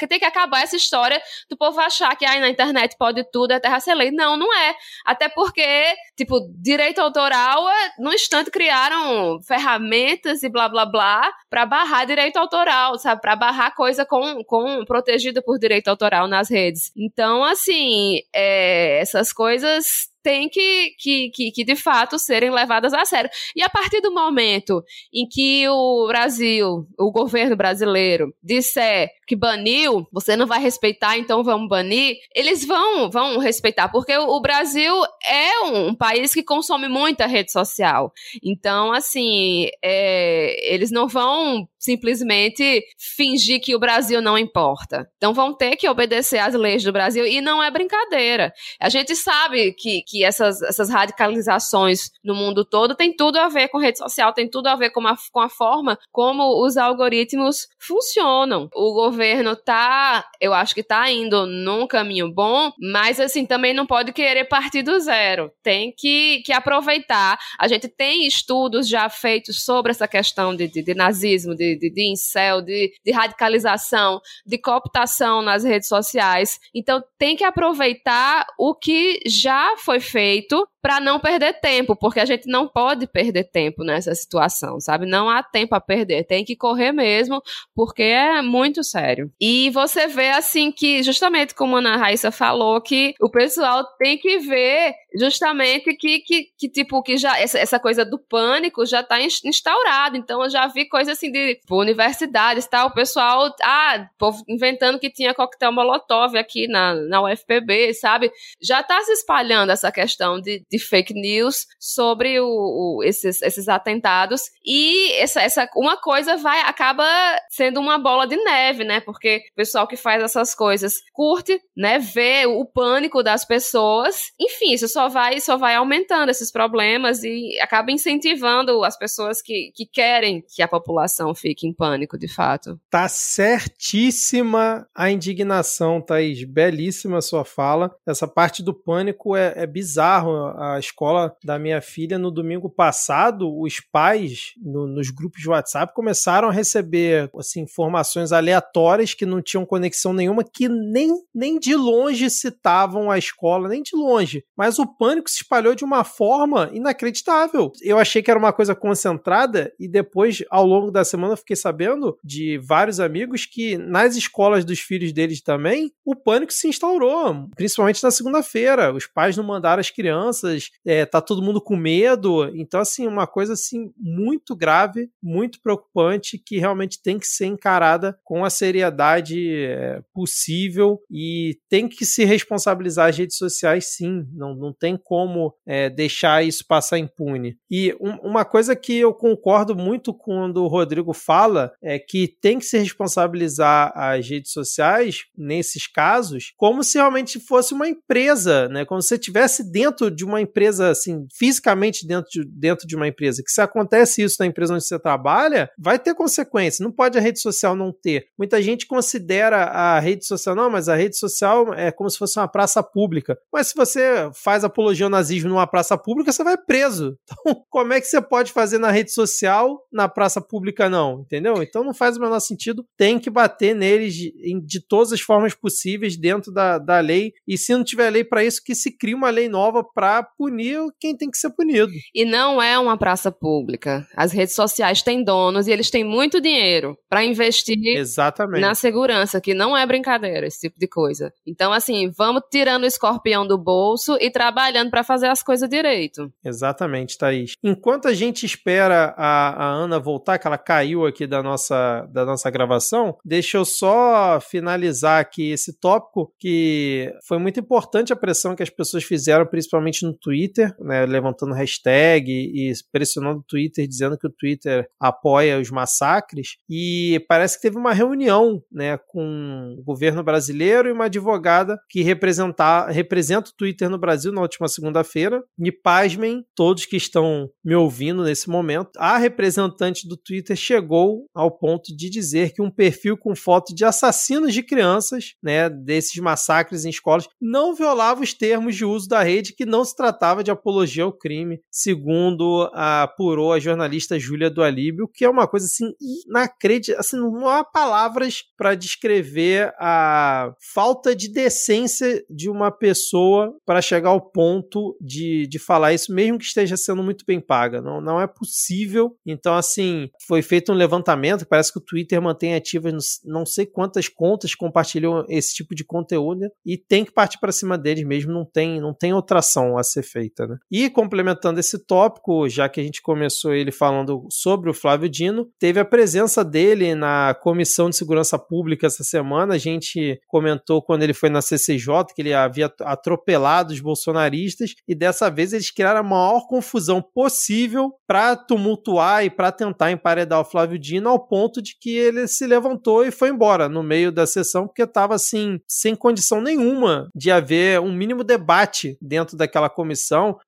Tem que acabar essa história do povo achar que aí na internet pode tudo, é terra sem lei. Não, não é. Até porque, tipo, direito autoral, é, no instante criaram ferramentas e blá blá blá para barrar direito autoral, sabe? para barrar coisa com, com protegida por direito autoral nas redes. Então, assim, é, essas coisas têm que, que, que, que, de fato serem levadas a sério. E a partir do momento em que o Brasil, o governo brasileiro, disser que baniu, você não vai respeitar, então vamos banir, eles vão, vão respeitar, porque o Brasil é um país que consome muita rede social. Então, assim, é, eles não vão simplesmente fingir que o Brasil não importa. Então vão ter que obedecer às leis do Brasil e não é brincadeira. A gente sabe que, que essas, essas radicalizações no mundo todo tem tudo a ver com rede social, tem tudo a ver com a, com a forma como os algoritmos funcionam. O governo tá, eu acho que tá indo num caminho bom, mas assim, também não pode querer partir do zero. Tem que, que aproveitar. A gente tem estudos já feitos sobre essa questão de, de, de nazismo, de, de, de incel, de, de radicalização, de cooptação nas redes sociais. Então, tem que aproveitar o que já foi feito para não perder tempo, porque a gente não pode perder tempo nessa situação, sabe? Não há tempo a perder, tem que correr mesmo, porque é muito sério. E você vê assim que, justamente como a Ana Raíssa falou, que o pessoal tem que ver justamente que, que, que tipo, que já essa, essa coisa do pânico já está instaurada. Então eu já vi coisa assim de tipo, universidades, tal, o pessoal, ah, povo inventando que tinha coquetel molotov aqui na, na UFPB, sabe? Já está se espalhando essa questão de de fake news sobre o, o, esses, esses atentados. E essa, essa uma coisa vai acaba sendo uma bola de neve, né? Porque o pessoal que faz essas coisas curte, né? Vê o pânico das pessoas. Enfim, isso só vai, só vai aumentando esses problemas e acaba incentivando as pessoas que, que querem que a população fique em pânico, de fato. Tá certíssima a indignação, Thaís. Belíssima a sua fala. Essa parte do pânico é, é bizarro a escola da minha filha no domingo passado, os pais no, nos grupos de WhatsApp começaram a receber assim, informações aleatórias que não tinham conexão nenhuma, que nem, nem de longe citavam a escola, nem de longe. Mas o pânico se espalhou de uma forma inacreditável. Eu achei que era uma coisa concentrada e depois, ao longo da semana, fiquei sabendo de vários amigos que nas escolas dos filhos deles também, o pânico se instaurou, principalmente na segunda-feira. Os pais não mandaram as crianças crianças, é, tá todo mundo com medo. Então, assim, uma coisa assim muito grave, muito preocupante, que realmente tem que ser encarada com a seriedade é, possível e tem que se responsabilizar as redes sociais, sim. Não, não tem como é, deixar isso passar impune. E um, uma coisa que eu concordo muito quando o Rodrigo fala é que tem que se responsabilizar as redes sociais nesses casos como se realmente fosse uma empresa, né? Como se você estivesse dentro de uma empresa, assim, fisicamente dentro de, dentro de uma empresa, que se acontece isso na empresa onde você trabalha, vai ter consequência. Não pode a rede social não ter. Muita gente considera a rede social, não, mas a rede social é como se fosse uma praça pública. Mas se você faz apologia ao nazismo numa praça pública, você vai preso. Então, como é que você pode fazer na rede social, na praça pública não? Entendeu? Então não faz o menor sentido. Tem que bater neles de, de todas as formas possíveis dentro da, da lei. E se não tiver lei para isso, que se crie uma lei nova para punir quem tem que ser punido. E não é uma praça pública. As redes sociais têm donos e eles têm muito dinheiro para investir Exatamente. na segurança, que não é brincadeira esse tipo de coisa. Então, assim, vamos tirando o escorpião do bolso e trabalhando para fazer as coisas direito. Exatamente, Thaís. Enquanto a gente espera a, a Ana voltar, que ela caiu aqui da nossa, da nossa gravação, deixa eu só finalizar aqui esse tópico que foi muito importante a pressão que as pessoas fizeram, principalmente no Twitter, né, levantando hashtag e pressionando o Twitter, dizendo que o Twitter apoia os massacres. E parece que teve uma reunião né, com o governo brasileiro e uma advogada que representa, o Twitter no Brasil na última segunda-feira. E pasmem, todos que estão me ouvindo nesse momento, a representante do Twitter chegou ao ponto de dizer que um perfil com foto de assassinos de crianças, né, desses massacres em escolas, não violava os termos de uso da rede, que não se tratava de apologia ao crime, segundo apurou a jornalista Júlia do Alíbio, que é uma coisa assim inacreditável, assim, não há palavras para descrever a falta de decência de uma pessoa para chegar ao ponto de, de falar isso, mesmo que esteja sendo muito bem paga. Não, não é possível. Então, assim, foi feito um levantamento. Parece que o Twitter mantém ativas não sei quantas contas compartilham esse tipo de conteúdo né? e tem que partir para cima deles mesmo. Não tem, não tem outra ação a ser feita. Né? E complementando esse tópico, já que a gente começou ele falando sobre o Flávio Dino, teve a presença dele na Comissão de Segurança Pública essa semana. A gente comentou quando ele foi na CCJ que ele havia atropelado os bolsonaristas e dessa vez eles criaram a maior confusão possível para tumultuar e para tentar emparedar o Flávio Dino ao ponto de que ele se levantou e foi embora no meio da sessão porque estava assim sem condição nenhuma de haver um mínimo debate dentro daquela comissão.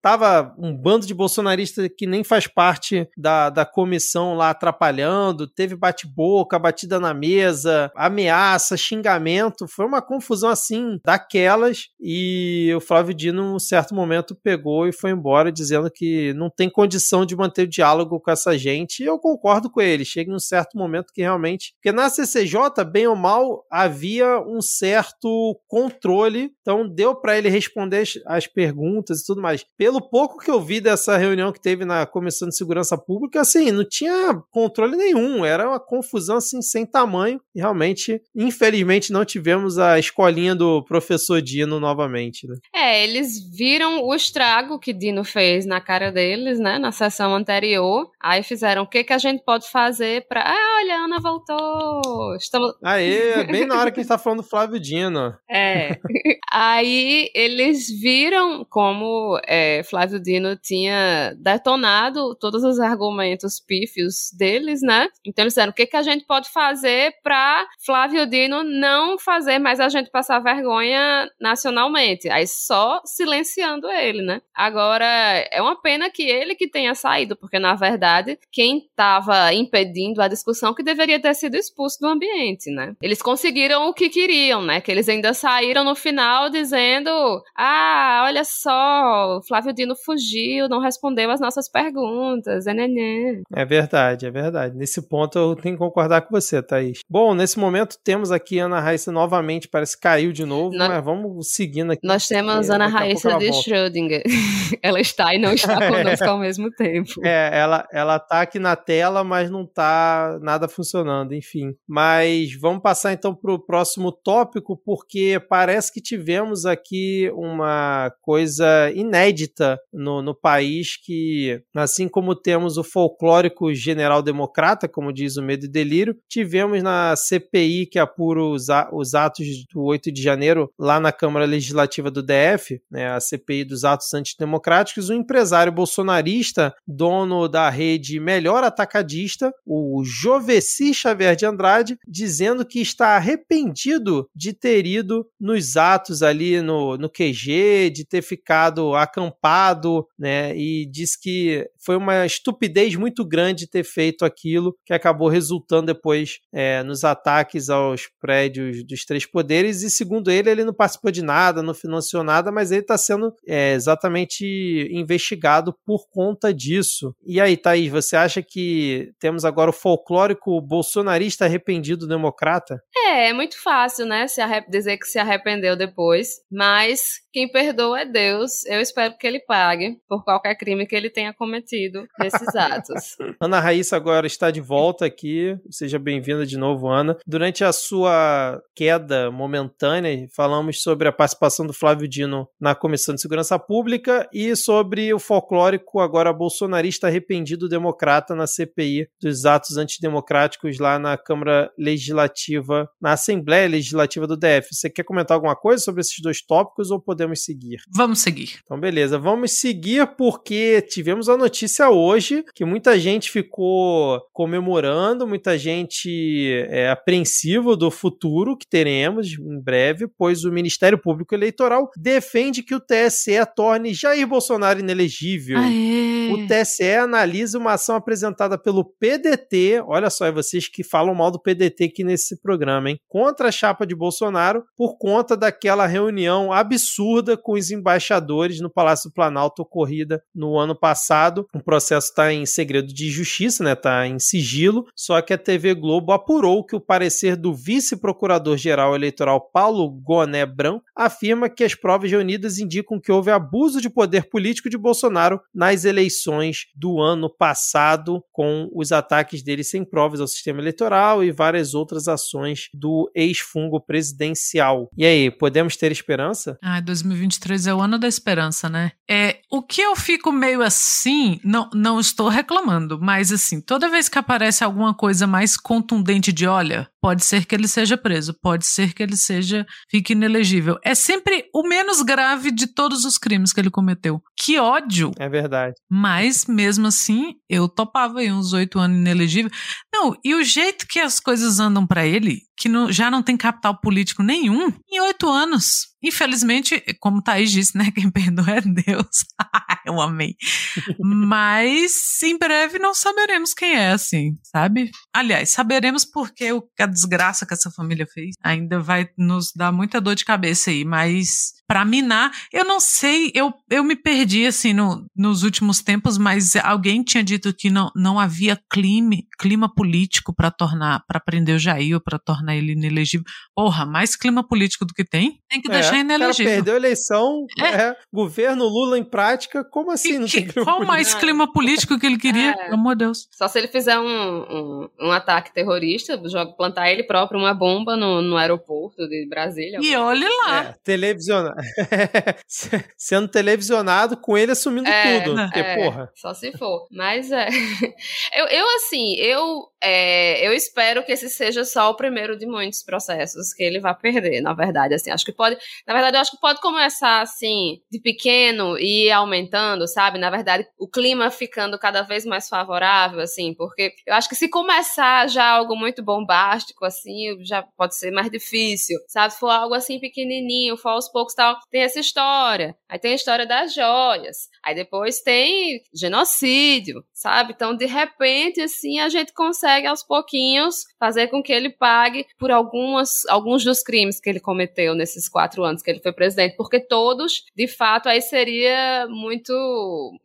Tava um bando de bolsonaristas que nem faz parte da, da comissão lá atrapalhando, teve bate-boca, batida na mesa, ameaça, xingamento, foi uma confusão assim daquelas. E o Flávio Dino, um certo momento, pegou e foi embora dizendo que não tem condição de manter o diálogo com essa gente. E eu concordo com ele, chega em um certo momento que realmente, porque na CCJ, bem ou mal, havia um certo controle, então deu para ele responder as perguntas e tudo mais. Pelo pouco que eu vi dessa reunião que teve na Comissão de Segurança Pública, assim, não tinha controle nenhum, era uma confusão assim sem tamanho e realmente, infelizmente, não tivemos a escolinha do professor Dino novamente, né? É, eles viram o estrago que Dino fez na cara deles, né, na sessão anterior, aí fizeram o que que a gente pode fazer para, ah, olha, a Ana voltou, estamos... Aê, bem na hora que a gente tá falando do Flávio Dino. É, aí eles viram como é, Flávio Dino tinha detonado todos os argumentos pífios deles, né? Então eles disseram: o que, que a gente pode fazer para Flávio Dino não fazer mais a gente passar vergonha nacionalmente? Aí só silenciando ele, né? Agora, é uma pena que ele que tenha saído, porque na verdade, quem estava impedindo a discussão que deveria ter sido expulso do ambiente, né? Eles conseguiram o que queriam, né? Que eles ainda saíram no final dizendo: ah, olha só, Flávio Dino fugiu, não respondeu as nossas perguntas, é neném. É verdade, é verdade. Nesse ponto eu tenho que concordar com você, Thaís. Bom, nesse momento temos aqui Ana Raíssa novamente, parece que caiu de novo, nós, mas vamos seguindo aqui. Nós temos é, Ana Raíssa de Schrödinger. ela está e não está conosco ao mesmo tempo. É, ela, ela tá aqui na tela, mas não tá nada funcionando, enfim. Mas vamos passar então para o próximo tópico, porque parece que tivemos aqui uma coisa inédita no, no país que, assim como temos o folclórico general democrata, como diz o Medo e Delírio, tivemos na CPI que apura os, os atos do 8 de janeiro lá na Câmara Legislativa do DF, né, a CPI dos atos antidemocráticos, um empresário bolsonarista, dono da rede Melhor Atacadista, o Joveci Xavier de Andrade, dizendo que está arrependido de ter ido nos atos ali no, no QG, de ter ficado acampado, né, e diz que foi uma estupidez muito grande ter feito aquilo, que acabou resultando depois é, nos ataques aos prédios dos três poderes. E segundo ele, ele não participou de nada, não financiou nada, mas ele está sendo é, exatamente investigado por conta disso. E aí, Thaís, você acha que temos agora o folclórico bolsonarista arrependido democrata? É, é muito fácil, né? Se dizer que se arrependeu depois, mas quem perdoa é Deus. Eu espero que ele pague por qualquer crime que ele tenha cometido nesses atos. Ana Raíssa agora está de volta aqui. Seja bem-vinda de novo, Ana. Durante a sua queda momentânea, falamos sobre a participação do Flávio Dino na Comissão de Segurança Pública e sobre o folclórico agora bolsonarista arrependido democrata na CPI dos atos antidemocráticos lá na Câmara Legislativa, na Assembleia Legislativa do DF. Você quer comentar alguma coisa sobre esses dois tópicos ou podemos seguir? Vamos seguir. Então, beleza. Vamos seguir porque tivemos a notícia hoje que muita gente ficou comemorando, muita gente é apreensivo do futuro que teremos em breve, pois o Ministério Público Eleitoral defende que o TSE torne Jair Bolsonaro inelegível. Aê. O TSE analisa uma ação apresentada pelo PDT, olha só, é vocês que falam mal do PDT aqui nesse programa, hein? Contra a chapa de Bolsonaro por conta daquela reunião absurda com os embaixadores no Palácio do Planalto ocorrida no ano passado. O processo está em segredo de justiça, né? Está em sigilo, só que a TV Globo apurou que o parecer do vice-procurador-geral eleitoral Paulo Goné Branco afirma que as provas reunidas indicam que houve abuso de poder político de Bolsonaro nas eleições do ano passado, com os ataques dele sem provas ao sistema eleitoral e várias outras ações do ex-fungo presidencial. E aí, podemos ter esperança? Ah, 2023 é o ano da esperança, né? É, o que eu fico meio assim, não, não estou reclamando, mas assim, toda vez que aparece alguma coisa mais contundente de olha, pode ser que ele seja preso, pode ser que ele seja fique inelegível. É sempre o menos grave de todos os crimes que ele cometeu. Que ódio! É verdade. Mas mesmo assim, eu topava aí uns oito anos inelegível. Não, e o jeito que as coisas andam para ele, que já não tem capital político nenhum, em oito anos. Infelizmente, como Thaís disse, né? Quem perdoa é Deus. eu amei. Mas em breve não saberemos quem é, assim, sabe? Aliás, saberemos porque o, a desgraça que essa família fez ainda vai nos dar muita dor de cabeça aí, mas para minar, eu não sei, eu, eu me perdi assim no, nos últimos tempos, mas alguém tinha dito que não, não havia clima, clima político para tornar, para prender o Jair ou para tornar ele inelegível. Porra, mais clima político do que tem? Tem que É, deixar cara inelegível. perdeu a eleição, É. é, governo Lula em prática, como assim? Não Que- tem clima qual político? mais clima político que ele queria? É. Pelo amor de Deus. Só se ele fizer um, um, um ataque terrorista, joga, plantar ele próprio uma bomba no, no aeroporto de Brasília. E olhe lá. É, televisionado. Sendo televisionado com ele assumindo É, tudo. Porque, é, porra. Só se for. Mas é. eu, eu, assim, eu, é, eu espero que esse seja só o primeiro de muitos processos que ele vai perder, na verdade. Assim, acho que pode. Na verdade, eu acho que pode começar assim, de pequeno e ir aumentando, sabe? Na verdade, o clima ficando cada vez mais favorável, assim, porque eu acho que se começar já algo muito bombástico, assim, já pode ser mais difícil, sabe? Se for algo assim pequenininho, for aos poucos tal, tem essa história. Aí tem a história das joias. Aí depois tem genocídio, sabe? Então, de repente, assim, a gente consegue aos pouquinhos fazer com que ele pague por algumas, alguns dos crimes que ele cometeu nesses quatro anos que ele foi presidente, porque todos, de fato, aí seria muito,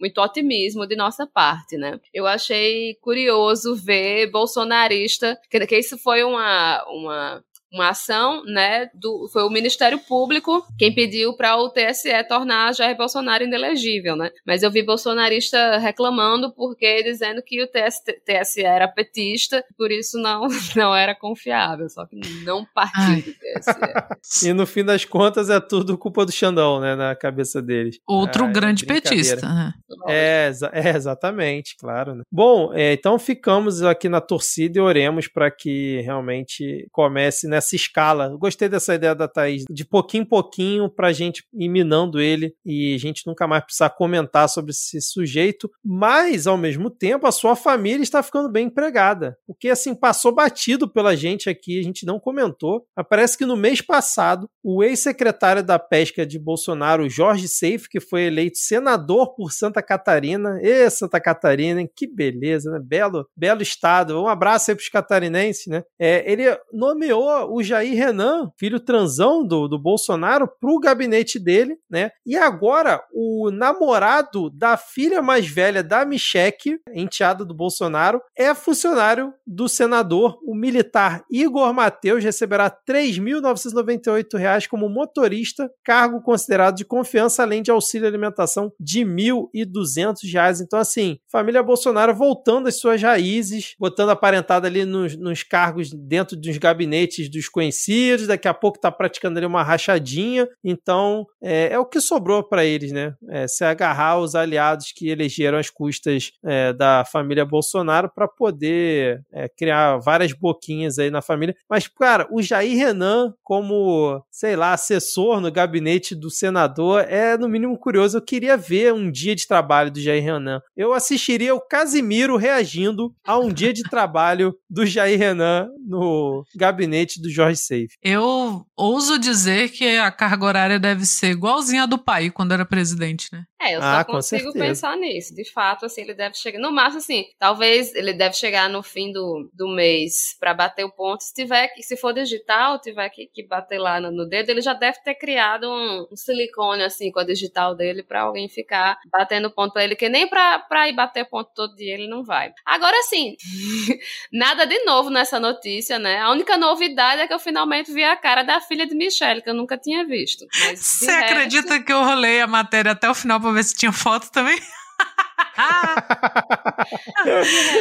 muito otimismo de nossa parte, né? Eu achei curioso ver bolsonarista, que, que isso foi uma, uma uma ação, né, do, foi o Ministério Público quem pediu para o TSE tornar Jair Bolsonaro inelegível, né? Mas eu vi bolsonarista reclamando porque dizendo que o TS, TSE era petista, por isso não não era confiável, só que não partiu Ai. do TSE. E no fim das contas é tudo culpa do Xandão, né? Na cabeça deles. Outro Ah, é grande petista. né? É, é, exatamente, claro. né? Bom, é, então ficamos aqui na torcida e oremos para que realmente comece nessa escala. Eu Gostei dessa ideia da Thaís, de pouquinho em pouquinho pra gente ir minando ele e a gente nunca mais precisar comentar sobre esse sujeito, mas ao mesmo tempo a sua família está ficando bem empregada. O que assim passou batido pela gente aqui, a gente não comentou. Parece que no mês passado, o ex-secretário da pesca de Bolsonaro, Jorge Seif, que foi eleito senador por Santa Catarina, e Santa Catarina, hein? que beleza, né? Belo, belo estado. Um abraço aí pros catarinenses, né? É, ele nomeou o Jair Renan, filho transão do, do Bolsonaro, pro gabinete dele, né? E agora o namorado da filha mais velha da Michele, enteada do Bolsonaro, é funcionário do senador. O militar Igor Mateus receberá 3.998 reais como motorista, cargo considerado de confiança, além de auxílio alimentação de 1.200 reais. Então, assim, família Bolsonaro voltando às suas raízes, botando a parentada ali nos, nos cargos dentro dos gabinetes dos conhecidos, daqui a pouco tá praticando ali uma rachadinha. Então, é, é o que sobrou para eles, né? É, se agarrar os aliados que elegeram as custas é, da família Bolsonaro para poder é, criar várias boquinhas aí na família. Mas, cara, o Jair Renan, como, sei lá, assessor no gabinete do senador, é no mínimo curioso. Eu queria ver um dia de trabalho do Jair Renan. Eu assistiria o Casimiro reagindo a um dia de trabalho do Jair Renan no gabinete do Jorge Seife. Eu ouso dizer que a carga horária deve ser igualzinha a do pai quando era presidente, né? É, eu só Ah, consigo pensar nisso. De fato, assim, ele deve chegar. No máximo, assim, talvez ele deve chegar no fim do, do mês pra bater o ponto. Se tiver se for digital, tiver que, que bater lá no, no dedo, ele já deve ter criado um, um silicone, assim, com a digital dele pra alguém ficar batendo ponto pra ele, que nem pra, pra ir bater ponto todo dia ele não vai. Agora, assim, nada de novo nessa notícia, né? A única novidade é que eu finalmente vi a cara da filha de Michelle, que eu nunca tinha visto. Mas, Você resto- acredita que eu rolei a matéria até o final pra se tinha foto também?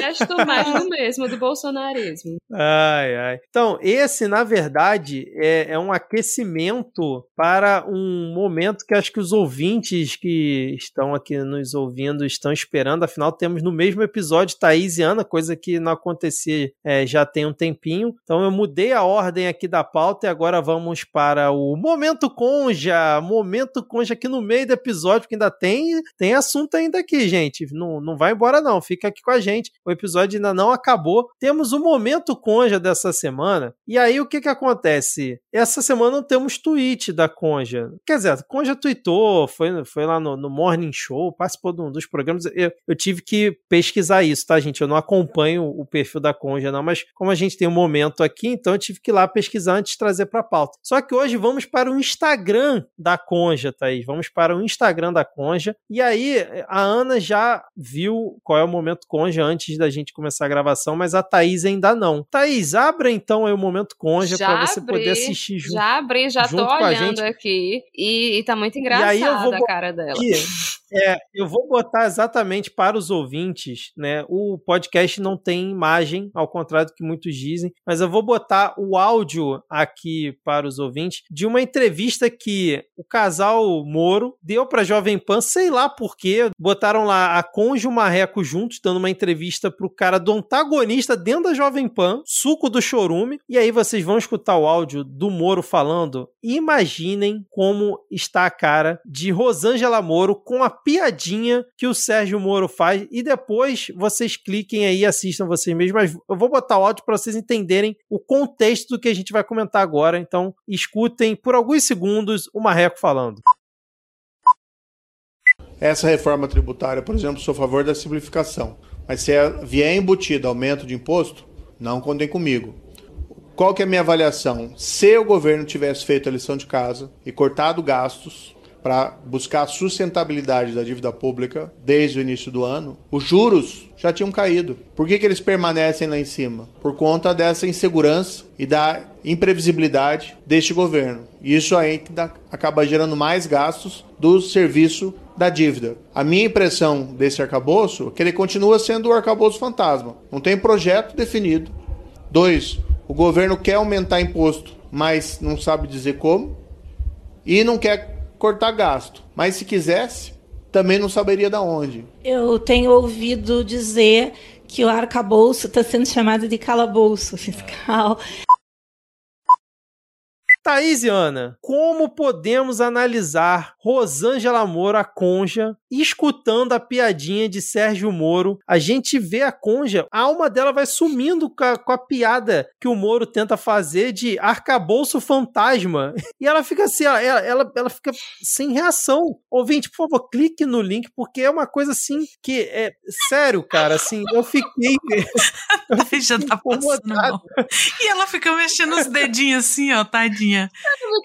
Resto, mais do mesmo, do bolsonarismo. Ai, ai. Então, esse, na verdade, é, é um aquecimento para um momento que acho que os ouvintes que estão aqui nos ouvindo estão esperando. Afinal, temos no mesmo episódio Thaís e Ana, coisa que não acontecia é, já tem um tempinho. Então, eu mudei a ordem aqui da pauta e agora vamos para o Momento Conja. Momento Conja aqui no meio do episódio, porque ainda tem, tem assunto ainda aqui, gente. Não, não vai embora, não. Fica aqui com a gente. O episódio ainda não acabou. Temos o Momento Conja dessa semana. E aí, o que que acontece? Essa semana não temos tweet da Conja. Quer dizer, a Conja tweetou, foi, foi lá no, no Morning Show, participou de um dos programas. Eu, eu tive que pesquisar isso, tá, gente? Eu não acompanho o perfil da Conja, não, mas como a gente tem um momento aqui, então eu tive que ir lá pesquisar antes de trazer pra pauta. Só que hoje vamos para o Instagram da Conja, Thaís. Vamos para o Instagram da Conja. E aí, a Ana já viu qual é o momento Conja antes da gente começar a gravação, mas a Thaís ainda não. Thaís, abra então aí o momento Conja para você poder assistir junto. Já abri, já tô olhando aqui. E, e tá muito engraçada vou a cara dela. Aqui, é, eu vou botar exatamente para os ouvintes, né? O podcast não tem imagem, ao contrário do que muitos dizem, mas eu vou botar o áudio aqui para os ouvintes de uma entrevista que o casal Moro deu para Jovem Pan, sei lá por quê, botaram lá a Conde e o Marreco juntos, dando uma entrevista pro cara do antagonista dentro da Jovem Pan, suco do chorume, e aí vocês vão escutar o áudio do Moro falando. Imaginem como está a cara de Rosângela Moro com a piadinha que o Sérgio Moro faz e depois vocês cliquem aí e assistam vocês mesmos. Mas eu vou botar o áudio para vocês entenderem o contexto do que a gente vai comentar agora. Então, escutem por alguns segundos o Marreco falando. Essa reforma tributária, por exemplo, sou a favor da simplificação. Mas se é- vier embutido aumento de imposto, não contem comigo. Qual que é a minha avaliação? Se o governo tivesse feito a lição de casa e cortado gastos para buscar a sustentabilidade da dívida pública desde o início do ano, os juros já tinham caído. Por que, que eles permanecem lá em cima? Por conta dessa insegurança e da imprevisibilidade deste governo. E isso aí acaba gerando mais gastos do serviço da dívida. A minha impressão desse arcabouço é que ele continua sendo o arcabouço fantasma. Não tem projeto definido. Dois, o governo quer aumentar imposto, mas não sabe dizer como. E não quer cortar gasto. Mas se quisesse, também não saberia da onde. Eu tenho ouvido dizer que o arcabouço está sendo chamado de calabouço fiscal. Thaís e Ana, como podemos analisar Rosângela Moro, a Conja, escutando a piadinha de Sérgio Moro? A gente vê a Conja, a alma dela vai sumindo com a, com a piada que o Moro tenta fazer de arcabouço fantasma. E ela fica assim, ela, ela, ela fica sem reação. Ouvinte, por favor, clique no link, porque é uma coisa assim que é sério, cara. Assim, eu fiquei. Aí já tá passando mal. E ela fica mexendo os dedinhos assim, ó, tadinha.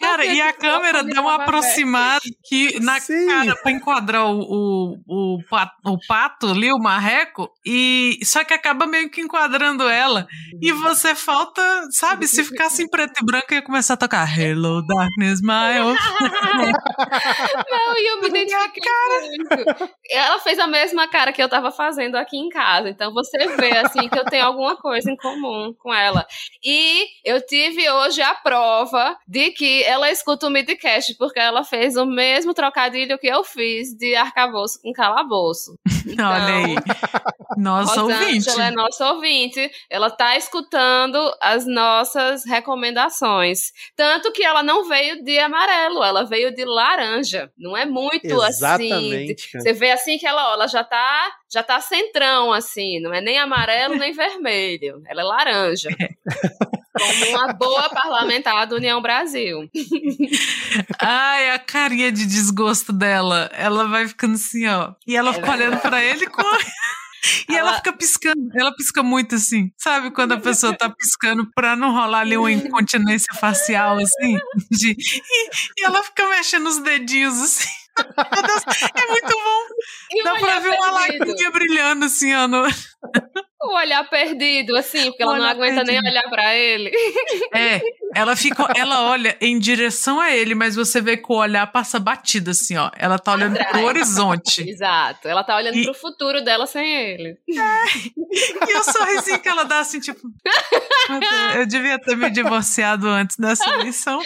Cara, e a câmera dá uma aproximada que na Sim. cara pra enquadrar o, o, o, pato, o pato ali, o marreco, e só que acaba meio que enquadrando ela. E você falta, sabe, se ficasse em preto e branco ia começar a tocar Hello Darkness, my old Não, e eu me identifiquei com isso. Ela fez a mesma cara que eu tava fazendo aqui em casa. Então você vê, assim, que eu tenho alguma coisa em comum com ela. E eu tive hoje a prova de que ela escuta o midcast, porque ela fez o mesmo trocadilho que eu fiz de arcabouço com calabouço. Olha aí. Nossa ouvinte. Rosângela é nossa ouvinte. Ela tá escutando as nossas recomendações. Tanto que ela não veio de amarelo, ela veio de laranja. Não é muito assim. Exatamente, cara. Você vê assim que ela, ó, ela já tá, já tá centrão assim, não é nem amarelo nem vermelho. Ela é laranja. Como uma boa parlamentar do União Brasil. Ai, a carinha de desgosto dela. Ela vai ficando assim, ó. E ela fica olhando pra ele com. E ela... Ela- fica piscando, ela pisca muito assim, sabe? Quando a pessoa tá piscando pra não rolar ali uma incontinência facial, assim. de- E, e ela fica mexendo os dedinhos assim. Meu Deus, é muito bom. E Dá pra ver uma perdido. lagrinha brilhando assim, ó. no- O olhar perdido, assim, porque ela não aguenta nem perdido. olhar pra ele. É, ela fica, ela olha em direção a ele, mas você vê que o olhar passa batido assim, ó. Ela tá olhando pro Atrás. horizonte. Exato. Ela tá olhando E- pro futuro dela sem ele. E o sorrisinho que ela dá assim, tipo. "Meu Deus, Eu devia ter me divorciado antes dessa eleição.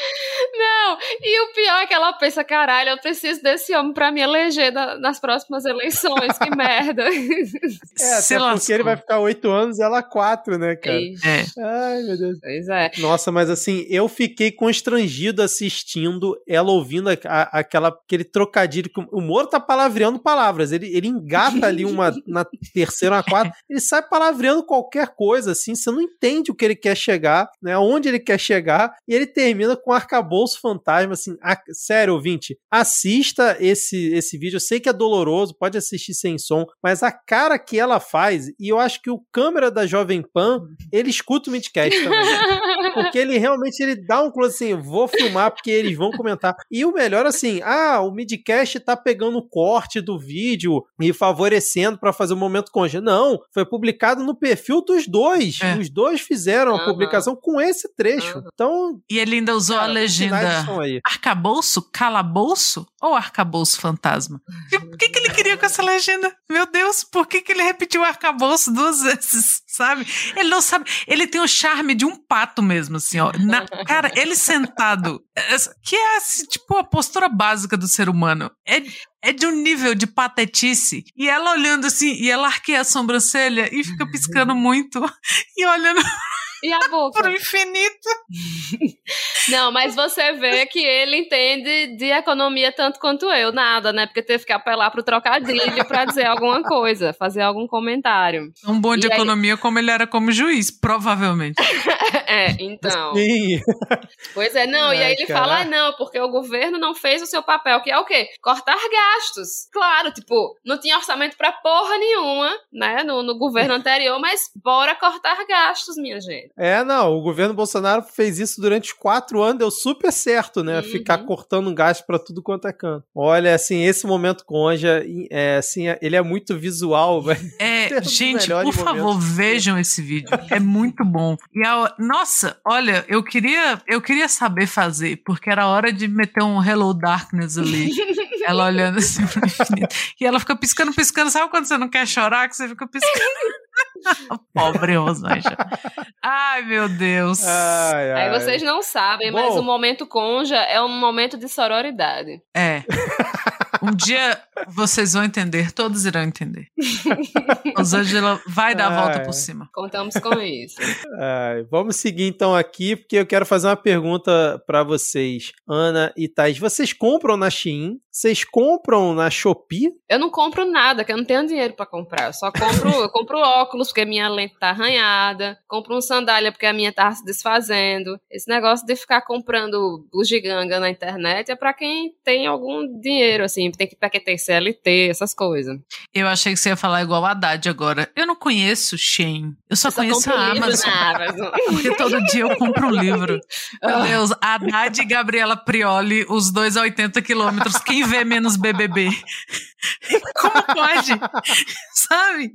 Não, e o pior é que ela pensa, caralho, eu preciso desse homem pra me eleger na- nas próximas eleições, que merda. É, Se até porque ele vai ficar oito anos e ela quatro, né, cara? É. Ai, meu Deus. Pois é. Nossa, mas assim, eu fiquei constrangido assistindo ela ouvindo a- a- aquela, aquele trocadilho. Que o Moro tá palavreando palavras. Ele, ele engata ali uma na terceira, na quarta. Ele sai palavreando qualquer coisa, assim. Você não entende o que ele quer chegar, né? Aonde ele quer chegar. E ele termina com um arcabouço fantasma, assim. a- sério, ouvinte, assista esse, esse vídeo. Eu sei que é doloroso, pode assistir sem som, mas a cara que ela faz, e eu acho que o câmera da Jovem Pan, ele escuta o Midcast também. Porque ele realmente ele dá um close assim, vou filmar porque eles vão comentar. E o melhor assim, ah, o midcast tá pegando o corte do vídeo e favorecendo pra fazer o momento conja. Não, foi publicado no perfil dos dois. É. Os dois fizeram a Aham. publicação com esse trecho. Aham. Então, E ele ainda usou cara, a legenda arcabouço, calabouço ou arcabouço fantasma? E O que, que ele queria com essa legenda? Meu Deus, por que, que ele repetiu arcabouço duas vezes? Sabe? Ele não sabe. Ele tem o charme de um pato mesmo, assim, ó. Na- cara, ele sentado, que é assim, tipo a postura básica do ser humano. É, é de um nível de patetice. E ela olhando assim, e ela arqueia a sobrancelha e fica piscando muito. E olhando E a boca? pro infinito. Não, mas você vê que ele entende de economia tanto quanto eu. Nada, né? Porque teve que apelar pro trocadilho pra dizer alguma coisa, fazer algum comentário. Um bom de E aí- economia como ele era como juiz, provavelmente. É, então. Sim. Pois é, não, e Ai, aí ele cara. fala, ah, não, porque o governo não fez o seu papel, que é o quê? Cortar gastos. Claro, tipo, não tinha orçamento pra porra nenhuma, né, no, no governo anterior, mas bora cortar gastos, minha gente. É, não, o governo Bolsonaro fez isso durante quatro anos, deu super certo, né? Uhum. Ficar cortando gasto pra tudo quanto é canto. Olha, assim, esse momento conja, é, assim, é- ele é muito visual, velho. É, os gente, por favor, momentos. Vejam esse vídeo. É muito bom. E a, nossa, olha, eu queria, eu queria saber fazer, porque era hora de meter um Hello Darkness ali. ela olhando assim pro infinito. E ela fica piscando, piscando. Sabe quando você não quer chorar, que você fica piscando? Pobre Rosângela. Ai, meu Deus. Ai, ai. Aí vocês não sabem, Bom. mas o momento conja é um momento de sororidade. É. Um dia vocês vão entender, todos irão entender. Rosângela vai dar a volta por cima. Contamos com isso. Ai, vamos seguir então aqui, porque eu quero fazer uma pergunta pra vocês, Ana e Thais. Vocês compram na Shein? Vocês compram na Shopee? Eu não compro nada, que eu não tenho dinheiro pra comprar. Eu só compro, eu compro óculos, porque a minha lente tá arranhada. Compro um sandália, porque a minha tá se desfazendo. Esse negócio de ficar comprando bugiganga na internet é pra quem tem algum dinheiro, assim. Tem que, pra quem tem CLT, essas coisas. Eu achei que você ia falar igual a Haddad agora. Eu não conheço Shein. Eu só, Eu só conheço a Amazon. Amazon. Porque todo dia eu compro um livro. Meu Deus, Haddad e Gabriela Prioli, os dois a 80 quilômetros. Quem vê menos BBB? Como pode? Sabe?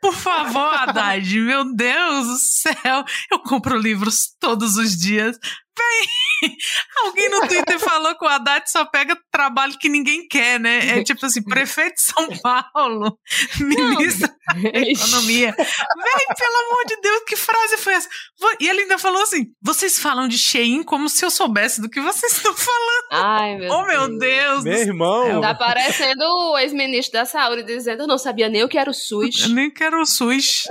Por favor, Haddad, meu Deus do céu. Eu compro livros todos os dias. Véi, alguém no Twitter falou que o Haddad só pega trabalho que ninguém quer, né? É tipo assim, prefeito de São Paulo, ministro da Economia. Véi, pelo amor de Deus, que frase foi essa? E ele ainda falou assim: vocês falam de Shein como se eu soubesse do que vocês estão falando. Ai, meu Oh, meu Deus! Meu do irmão. Tá parecendo o ex-ministro da Saúde dizendo: Eu não sabia nem o que era o SUS. Eu nem quero o SUS.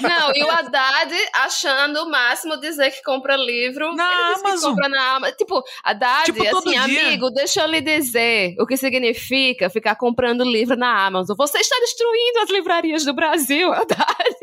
Não, e o Haddad achando o máximo dizer que compra livro. Na Que Amazon. compra na Amazon. Tipo, Haddad, Tipo, todo assim, amigo, deixa eu lhe dizer o que significa ficar comprando livro na Amazon. Você está destruindo as livrarias do Brasil, Haddad.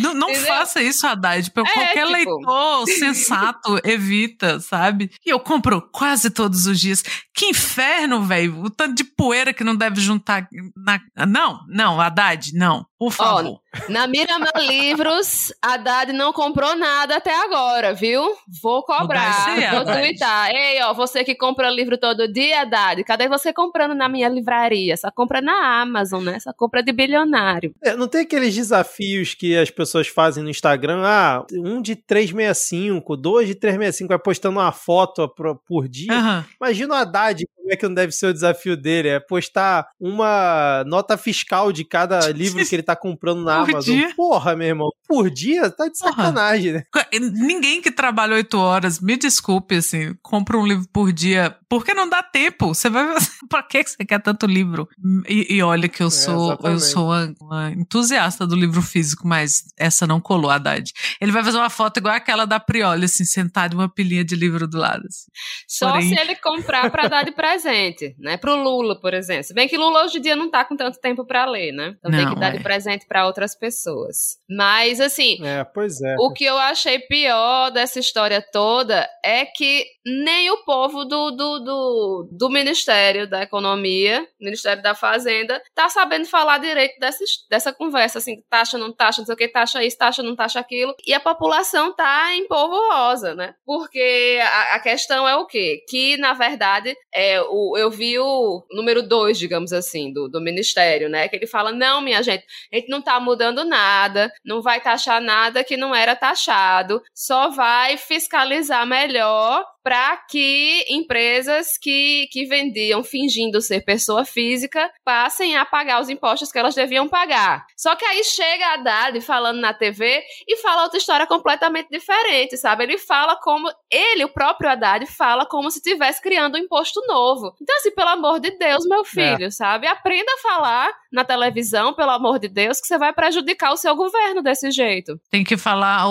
Não, não faça isso, Haddad. Pra É, qualquer tipo- leitor sensato evita, sabe? E eu compro quase todos os dias. Que inferno, velho. O tanto de poeira que não deve juntar na. Não, não, Haddad, não. Por favor. Na Miramar Livros, Haddad não comprou nada até agora, viu? Vou cobrar, vou twittar. Ei, ó, você que compra livro todo dia, Haddad, cadê você comprando na minha livraria? Só compra na Amazon, né? Só compra de bilionário. É, não tem aqueles desafios que as pessoas fazem no Instagram? Ah, um de 365, dois de 365, vai postando uma foto por, dia. Aham. Imagina o Haddad, como é que não deve ser o desafio dele? É postar uma nota fiscal de cada livro que ele tá comprando na Por Amazon. dia? Porra, meu irmão, por dia? Tá de Porra. sacanagem, né? Ninguém que trabalha oito horas, me desculpe, assim, compra um livro por dia, porque não dá tempo. Você vai. pra que você quer tanto livro? E, e olha que eu sou, eu exatamente. sou uma, uma entusiasta do livro físico, mas essa não colou, Haddad. Ele vai fazer uma foto igual aquela da Prioli, assim, sentado em uma pilhinha de livro do lado. assim. Só Porém- se ele comprar pra dar de presente, né? Pro Lula, por exemplo. Se bem que Lula hoje em dia não tá com tanto tempo pra ler, né? Então tem Não, que dar é. de presente pra outras pessoas. Mas, assim, É, pois é. O que eu achei pior dessa história toda é que nem o povo do, do, do, do Ministério da Economia, Ministério da Fazenda, tá sabendo falar direito dessa, dessa conversa, assim, taxa, não taxa, não sei o que, taxa isso, taxa, não taxa aquilo. E a população tá em polvorosa, né? Porque a, a questão é o quê? Que, na verdade, é, o, eu vi o número dois, digamos assim, do, do Ministério, né? Que ele fala, não, minha gente, a gente não tá mudando nada, não vai taxar nada que não era taxado, só vai fiscalizar melhor para que empresas que, que vendiam fingindo ser pessoa física passem a pagar os impostos que elas deviam pagar. Só que aí chega a Haddad falando na TV e fala outra história completamente diferente, sabe? Ele fala como ele, o próprio Haddad, fala como se estivesse criando um imposto novo. Então, assim, pelo amor de Deus, meu filho, sabe? Aprenda a falar na televisão, pelo amor de Deus, que você vai prejudicar o seu governo desse jeito. Tem que falar,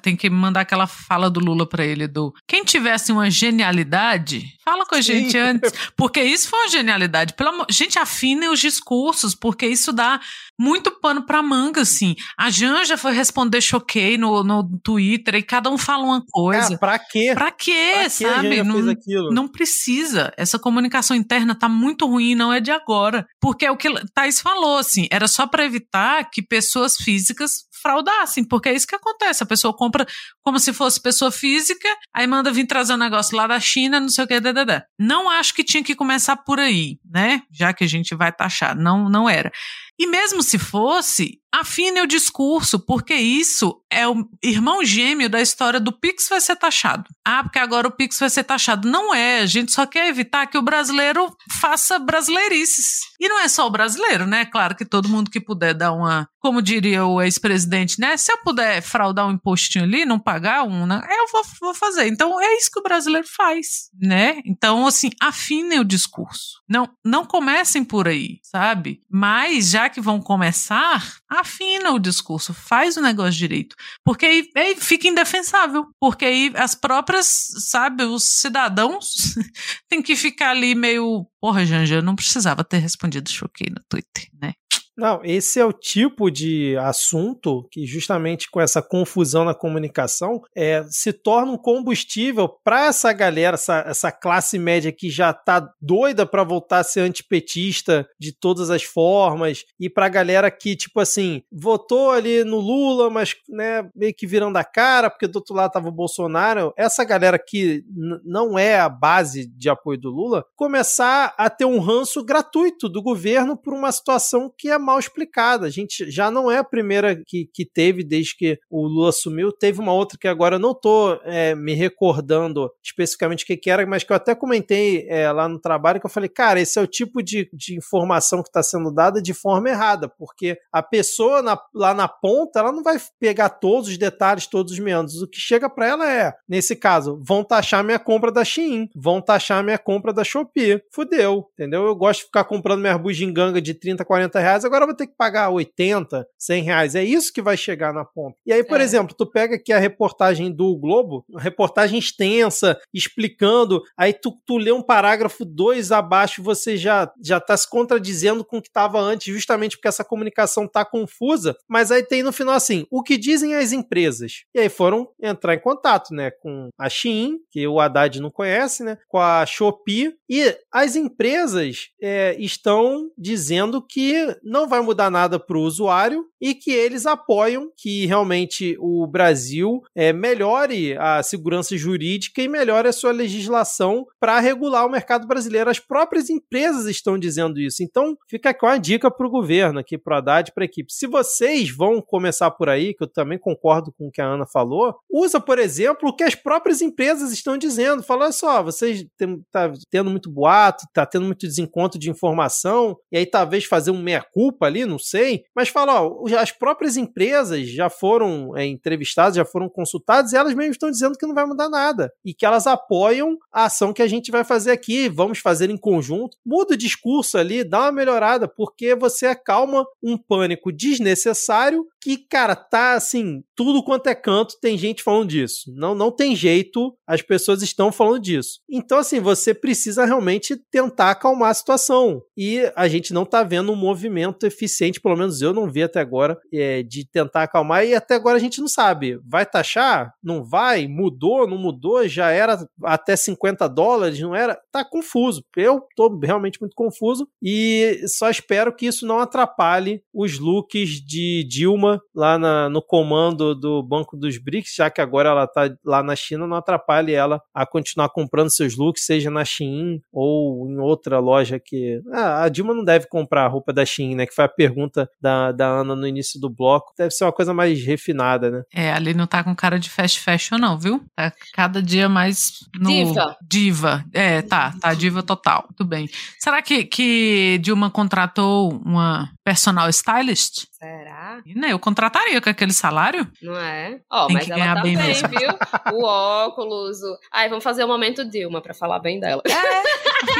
tem que mandar aquela fala do Lula pra ele do quem tivesse uma genialidade, fala com a Sim. gente antes, porque isso foi uma genialidade. Pelo amor, gente, afinem os discursos, porque isso dá muito pano pra manga, assim. A Janja foi responder choquei no, no Twitter e cada um fala uma coisa. Ah, pra quê? pra quê, Pra sabe? Não- não precisa. Essa comunicação interna tá muito ruim, não é de agora. Porque é o que Thais falou, assim, era só para evitar que pessoas físicas fraudassem, porque é isso que acontece. A pessoa compra como se fosse pessoa física, aí manda vir trazer um negócio lá da China, não sei o que, dadadá. Não acho que tinha que começar por aí, né? Já que a gente vai taxar. Não, não era. E mesmo se fosse, afine o discurso, porque isso é o irmão gêmeo da história do Pix vai ser taxado. Ah, porque agora o Pix vai ser taxado. Não é, a gente só quer evitar que o brasileiro faça brasileirices. E não é só o brasileiro, né? Claro que todo mundo que puder dar uma, como diria o ex-presidente, né? Se eu puder fraudar um impostinho ali, não pagar um, né? eu vou, vou fazer. Então é isso que o brasileiro faz, né? Então, assim, afinem o discurso. Não, não comecem por aí, sabe? Mas já que vão começar, afina o discurso, faz o negócio direito. Porque aí, aí fica indefensável. Porque aí as próprias, sabe, os cidadãos têm que ficar ali meio. Porra, Janja, eu não precisava ter respondido choquei no Twitter, né? Não, esse é o tipo de assunto que, justamente com essa confusão na comunicação, é, se torna um combustível para essa galera, essa, essa classe média que já tá doida para voltar a ser antipetista de todas as formas, e pra galera que, tipo assim, votou ali no Lula, mas né, meio que virando a cara, porque do outro lado tava o Bolsonaro. Essa galera que não é a base de apoio do Lula, começar a ter um ranço gratuito do governo por uma situação que é mal explicada. A gente já não é a primeira que, que teve desde que o Lula assumiu. Teve uma outra que agora eu não tô é, me recordando especificamente o que, que era, mas que eu até comentei é, lá no trabalho que eu falei, cara, esse é o tipo de, de informação que está sendo dada de forma errada, porque a pessoa na, lá na ponta, ela não vai pegar todos os detalhes, todos os meandros. O que chega para ela é, nesse caso, vão taxar minha compra da Shein, vão taxar minha compra da Shopee. Fudeu, entendeu? Eu gosto de ficar comprando minha bugiganga de 30, 40 reais, agora eu vou ter que pagar 80, 100 reais. É isso que vai chegar na ponta. E aí, por é. exemplo, tu pega aqui a reportagem do Globo, uma reportagem extensa, explicando, aí tu, tu lê um parágrafo dois abaixo, você já, já tá se contradizendo com o que estava antes, justamente porque essa comunicação tá confusa, mas aí tem no final assim, o que dizem as empresas? E aí foram entrar em contato, né, com a Shein, que o Haddad não conhece, né, com a Shopee, e as empresas é, estão dizendo que não vai mudar nada para o usuário e que eles apoiam que realmente o Brasil é, melhore a segurança jurídica e melhore a sua legislação para regular o mercado brasileiro. As próprias empresas estão dizendo isso. Então, fica aqui uma dica para o governo, aqui para o Haddad para a equipe. Se vocês vão começar por aí, que eu também concordo com o que a Ana falou, usa, por exemplo, o que as próprias empresas estão dizendo. Fala, só, vocês estão tá tendo muito boato, tá tendo muito desencontro de informação, e aí talvez fazer um meia-culpa ali, não sei, mas fala, ó, as próprias empresas já foram é, entrevistadas, já foram consultadas, e elas mesmas estão dizendo que não vai mudar nada, e que elas apoiam a ação que a gente vai fazer aqui, vamos fazer em conjunto. Muda o discurso ali, dá uma melhorada, porque você acalma um pânico desnecessário que, cara, tá assim, tudo quanto é canto tem gente falando disso. Não, não tem jeito, as pessoas estão falando disso. Então, assim, você precisa realmente tentar acalmar a situação. E a gente não tá vendo um movimento eficiente, pelo menos eu não vi até agora, é, de tentar acalmar, e até agora a gente não sabe. Vai taxar? Não vai? Mudou? Não mudou? Já era até 50 dólares? Não era? Tá confuso. Eu tô realmente muito confuso e só espero que isso não atrapalhe os looks de Dilma lá na, no comando do Banco dos BRICS, já que agora ela tá lá na China, não atrapalhe ela a continuar comprando seus looks, seja na Shein ou em outra loja que. Ah, a Dilma não deve comprar roupa da Shein, né? Que foi a pergunta da, da Ana no início do bloco. Deve ser uma coisa mais refinada, né? É, ali não tá com cara de fast fashion, não, viu? Tá cada dia mais. No... Diva. Diva. É, tá, tá diva total. Muito bem. Será que, que Dilma contratou uma personal stylist? Será? Né, eu contrataria com aquele salário. Não é? Ó, Tem mas que ela ganhar tá bem bem, mesmo. viu? O óculos. O... Ai, vamos fazer o momento Dilma pra falar bem dela.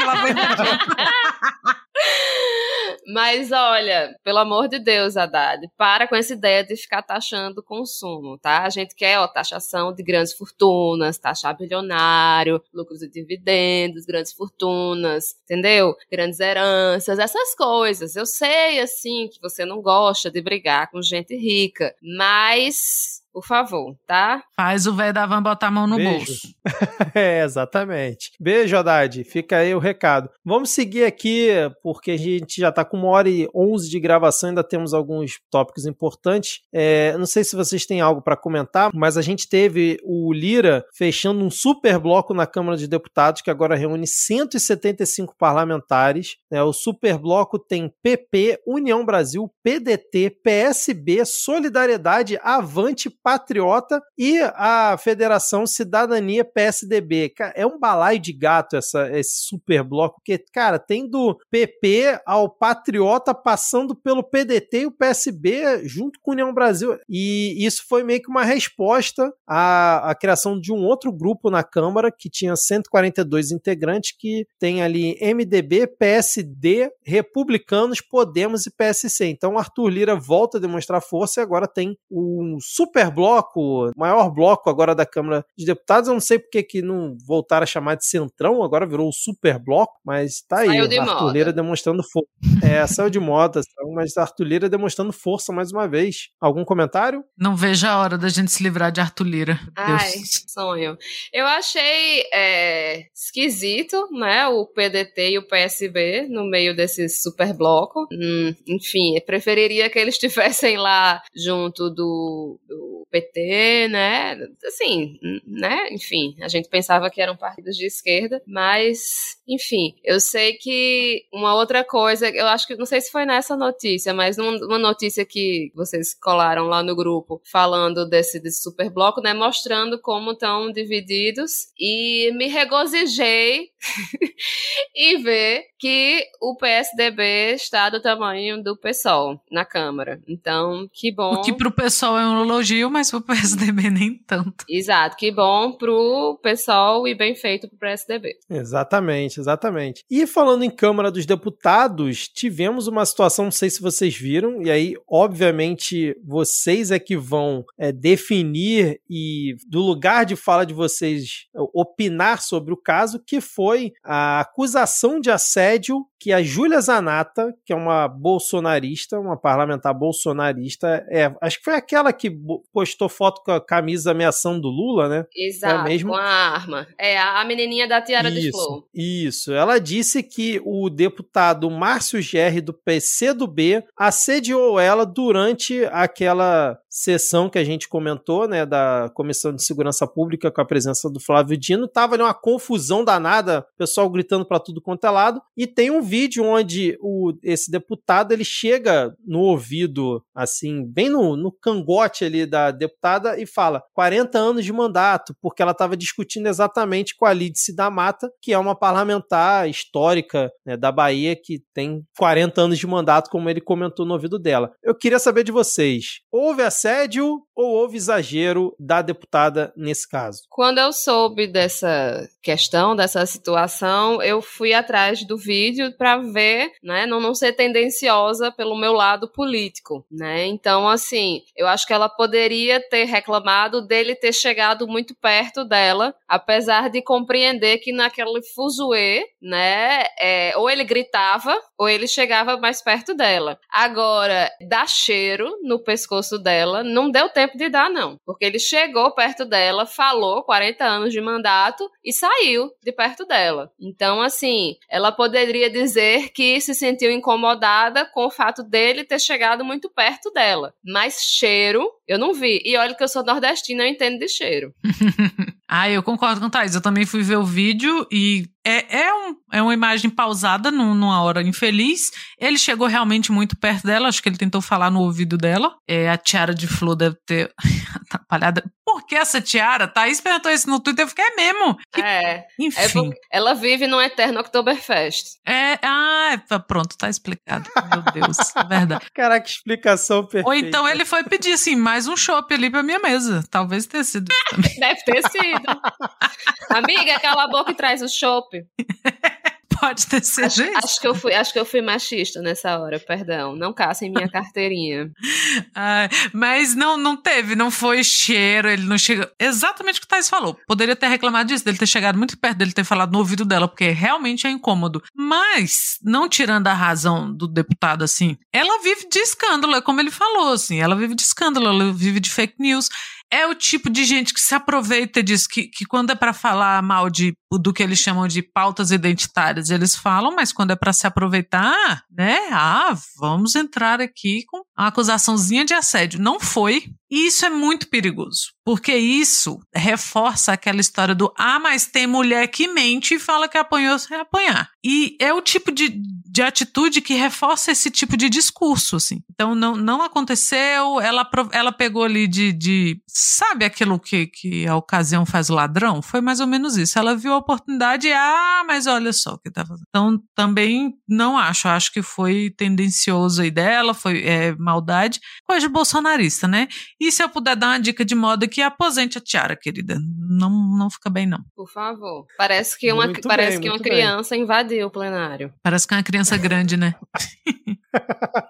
Ela vai Mas olha, pelo amor de Deus, Haddad, para com essa ideia de ficar taxando o consumo, tá? A gente quer, ó, taxação de grandes fortunas, taxar bilionário, lucros e dividendos, grandes fortunas, entendeu? Grandes heranças, essas coisas. Eu sei, assim, que você não gosta de brigar com gente rica, mas por favor, tá? Faz o velho da van botar a mão no Beijo. bolso. é, exatamente. Beijo, Haddad. Fica aí o recado. Vamos seguir aqui, porque a gente já tá com uma hora e onze de gravação, ainda temos alguns tópicos importantes. É, não sei se vocês têm algo para comentar, mas a gente teve o Lira fechando um super bloco na Câmara de Deputados, que agora reúne 175 parlamentares. né? o super bloco tem PP, União Brasil, PDT, PSB, Solidariedade, Avante, Patriota e a Federação Cidadania PSDB. É um balaio de gato essa, esse super bloco, porque, cara, tem do PP ao Patriota passando pelo PDT e o PSB junto com a União Brasil. E isso foi meio que uma resposta à, à criação de um outro grupo na Câmara que tinha 142 integrantes, que tem ali MDB, PSD, Republicanos, Podemos e PSC. Então, Arthur Lira volta a demonstrar força e agora tem um super bloco, maior bloco agora da Câmara de Deputados. Eu não sei porque que não voltaram a chamar de Centrão, agora virou o super bloco, mas tá aí, Saiu de demonstrando força. É, saiu de moda, mas Arthur Lira demonstrando força mais uma vez. Algum comentário? Não vejo a hora da gente se livrar de Arthur Lira. Ai, sonho. Eu achei é, esquisito, né, o PDT e o PSB no meio desse super bloco. Hum, enfim, preferiria que eles estivessem lá junto do, do PT, né? Assim, né? Enfim, a gente pensava que eram partidos de esquerda, mas, enfim, eu sei que uma outra coisa, eu acho que, não sei se foi nessa notícia, mas uma notícia que vocês colaram lá no grupo, falando desse, desse super bloco, né? Mostrando como estão divididos e me regozijei e ver que o PSDB está do tamanho do PSOL na Câmara. Então, que bom. O que pro PSOL é um elogio, mas pro PSDB nem tanto. Exato, que bom pro PSOL e bem feito pro PSDB. Exatamente, exatamente. E falando em Câmara dos Deputados, tivemos uma situação, não sei se vocês viram, e aí, obviamente, vocês é que vão é, definir e, do lugar de fala de vocês, opinar sobre o caso, que foi a acusação de assédio que a Júlia Zanata, que é uma bolsonarista, uma parlamentar bolsonarista, é, acho que foi aquela que postou foto com a camisa ameaçando do Lula, né? Exato, é mesmo? com a arma. É, a menininha da tiara isso, de flor. Isso, ela disse que o deputado Márcio Gerri, do PCdoB, assediou ela durante aquela sessão que a gente comentou, né, da Comissão de Segurança Pública com a presença do Flávio Dino, tava ali uma confusão danada, pessoal gritando para tudo quanto é lado, e tem um vídeo onde o, esse deputado ele chega no ouvido, assim, bem no, no cangote ali da deputada e fala 40 anos de mandato, porque ela estava discutindo exatamente com a Lídice da Mata, que é uma parlamentar histórica né, da Bahia que tem 40 anos de mandato, como ele comentou no ouvido dela. Eu queria saber de vocês, houve assédio ou houve exagero da deputada nesse caso? Quando eu soube dessa questão, dessa situação, eu fui atrás do vídeo para ver, né, não, não ser tendenciosa pelo meu lado político, né? Então, assim, eu acho que ela poderia ter reclamado dele ter chegado muito perto dela, apesar de compreender que naquele fuzuê, né, é, ou ele gritava ou ele chegava mais perto dela. Agora, dar cheiro no pescoço dela não deu tempo tempo de dar, não. Porque ele chegou perto dela, falou 40 anos de mandato e saiu de perto dela. Então, assim, ela poderia dizer que se sentiu incomodada com o fato dele ter chegado muito perto dela. Mas cheiro, eu não vi. E olha que eu sou nordestina, eu entendo de cheiro. ah, eu concordo com o Thais. Eu também fui ver o vídeo e é, é, um, é uma imagem pausada num, numa hora infeliz. Ele chegou realmente muito perto dela, acho que ele tentou falar no ouvido dela. É, a tiara de flor deve ter atrapalhada. Por que essa tiara? Thaís perguntou isso no Twitter, eu fiquei, é mesmo? Que... É. Enfim. É ela vive num eterno Oktoberfest. É, ah, é, pronto, tá explicado. Meu Deus, é verdade. Caraca, explicação perfeita. Ou então ele foi pedir, assim, mais um chopp ali pra minha mesa. Talvez tenha sido. Deve ter sido. Amiga, cala a boca e traz o chopp. Pode ter sido acho, acho, que eu fui, acho que eu fui machista nessa hora, perdão. Não caçem minha carteirinha. ah, mas não, não teve, não foi cheiro, ele não chegou. Exatamente o que o Thais falou. Poderia ter reclamado disso, dele ter chegado muito perto dele ter falado no ouvido dela, porque realmente é incômodo. Mas, não tirando a razão do deputado assim, ela vive de escândalo, é como ele falou, assim, ela vive de escândalo, ela vive de fake news é o tipo de gente que se aproveita disso, que, que quando é para falar mal de, do que eles chamam de pautas identitárias, eles falam, mas quando é para se aproveitar, né? Ah, vamos entrar aqui com uma acusaçãozinha de assédio. Não foi. E isso é muito perigoso, porque isso reforça aquela história do ah, mas tem mulher que mente e fala que apanhou sem apanhar. E é o tipo de, de atitude que reforça esse tipo de discurso, assim. Então não, não aconteceu, ela, ela pegou ali de, de sabe aquilo que, que a ocasião faz o ladrão? Foi mais ou menos isso. Ela viu a oportunidade e, ah, mas olha só o que tá fazendo. Então também não acho, acho que foi tendencioso aí dela, foi é, maldade, coisa bolsonarista, né? E se eu puder dar uma dica de moda que aposente a tiara, querida. Não, não fica bem, não. Por favor. Parece que uma, parece bem, que uma criança bem. invadiu o plenário. Parece que uma criança grande, né?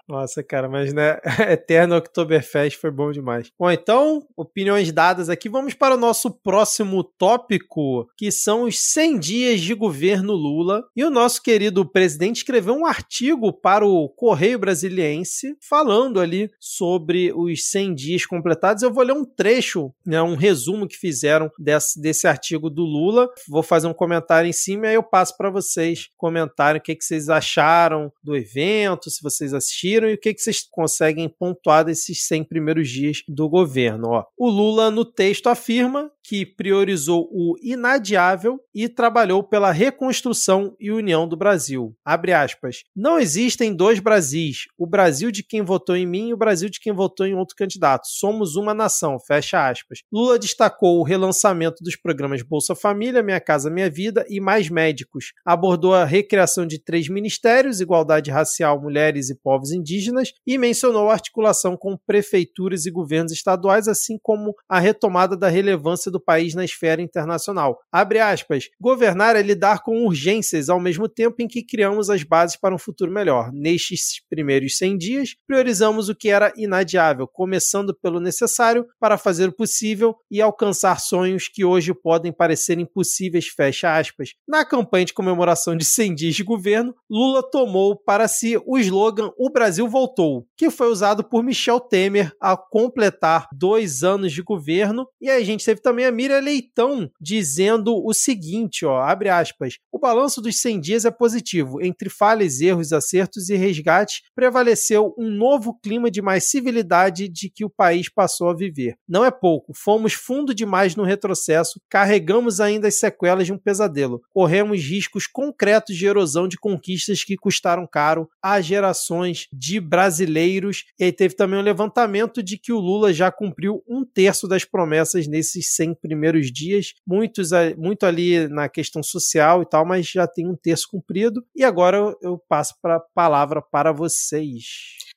Nossa, cara, mas né, Eterno Oktoberfest foi bom demais. Bom, então, opiniões dadas aqui, vamos para o nosso próximo tópico, que são os 100 dias de governo Lula. E o nosso querido presidente escreveu um artigo para o Correio Brasiliense falando ali sobre os 100 dias completados. Eu vou ler um trecho, né, um resumo que fizeram desse, desse artigo do Lula. Vou fazer um comentário em cima e aí eu passo para vocês comentarem o que, que vocês acharam do evento, se vocês assistiram e o que, que vocês conseguem pontuar desses 100 primeiros dias do governo. Ó, o Lula, no texto, afirma que priorizou o inadiável e trabalhou pela reconstrução e união do Brasil. Abre aspas. Não existem dois Brasis, o Brasil de quem votou em mim e o Brasil de quem votou em outro candidato. Somos uma nação, fecha aspas. Lula destacou o relançamento dos programas Bolsa Família, Minha Casa Minha Vida e Mais Médicos. Abordou a recriação de três ministérios, igualdade racial, mulheres e povos indígenas, e mencionou a articulação com prefeituras e governos estaduais, assim como a retomada da relevância do país na esfera internacional. Abre aspas. Governar é lidar com urgências ao mesmo tempo em que criamos as bases para um futuro melhor. Nestes primeiros 100 dias, priorizamos o que era inadiável, começando pelo necessário para fazer o possível e alcançar sonhos que hoje podem parecer impossíveis, fecha aspas. Na campanha de comemoração de 100 dias de governo, Lula tomou para si o slogan O Brasil Voltou, que foi usado por Michel Temer ao completar dois anos de governo, e a gente teve também a Miriam Leitão dizendo o seguinte, ó, abre aspas, o balanço dos 100 dias é positivo, entre falhas, erros, acertos e resgates, prevaleceu um novo clima de mais civilidade de que o país passou a viver. Não é pouco, fomos fundo demais no retrocesso, carregamos ainda as sequelas de um pesadelo, corremos riscos concretos de erosão de conquistas que custaram caro a gerações de brasileiros, e aí teve também um levantamento de que o Lula já cumpriu um terço das promessas nesses 100 primeiros dias, muitos muito ali na questão social e tal, mas já tem um terço cumprido. E agora eu passo para a palavra para vocês.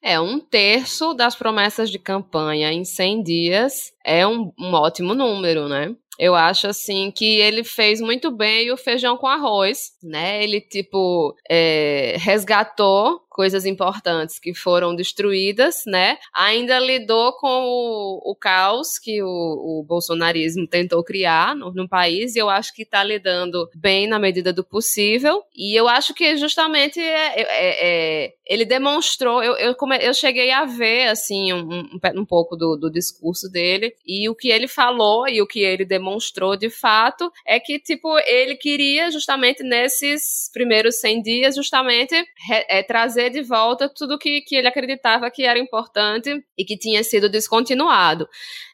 É, um terço das promessas de campanha em 100 dias é um, um ótimo número, né? Eu acho assim que ele fez muito bem o feijão com arroz, né? Ele tipo é, resgatou coisas importantes que foram destruídas, né? Ainda lidou com o, o caos que o, o, bolsonarismo tentou criar no, no país e eu acho que está lidando bem na medida do possível. E eu acho que justamente é, é, é, ele demonstrou, eu, eu, eu, cheguei a ver assim um, um, um pouco do, do discurso dele e o que ele falou e o que ele demonstrou de fato é que tipo ele queria justamente nesses primeiros 100 dias justamente é, trazer trazer de volta tudo que, que ele acreditava que era importante e que tinha sido descontinuado.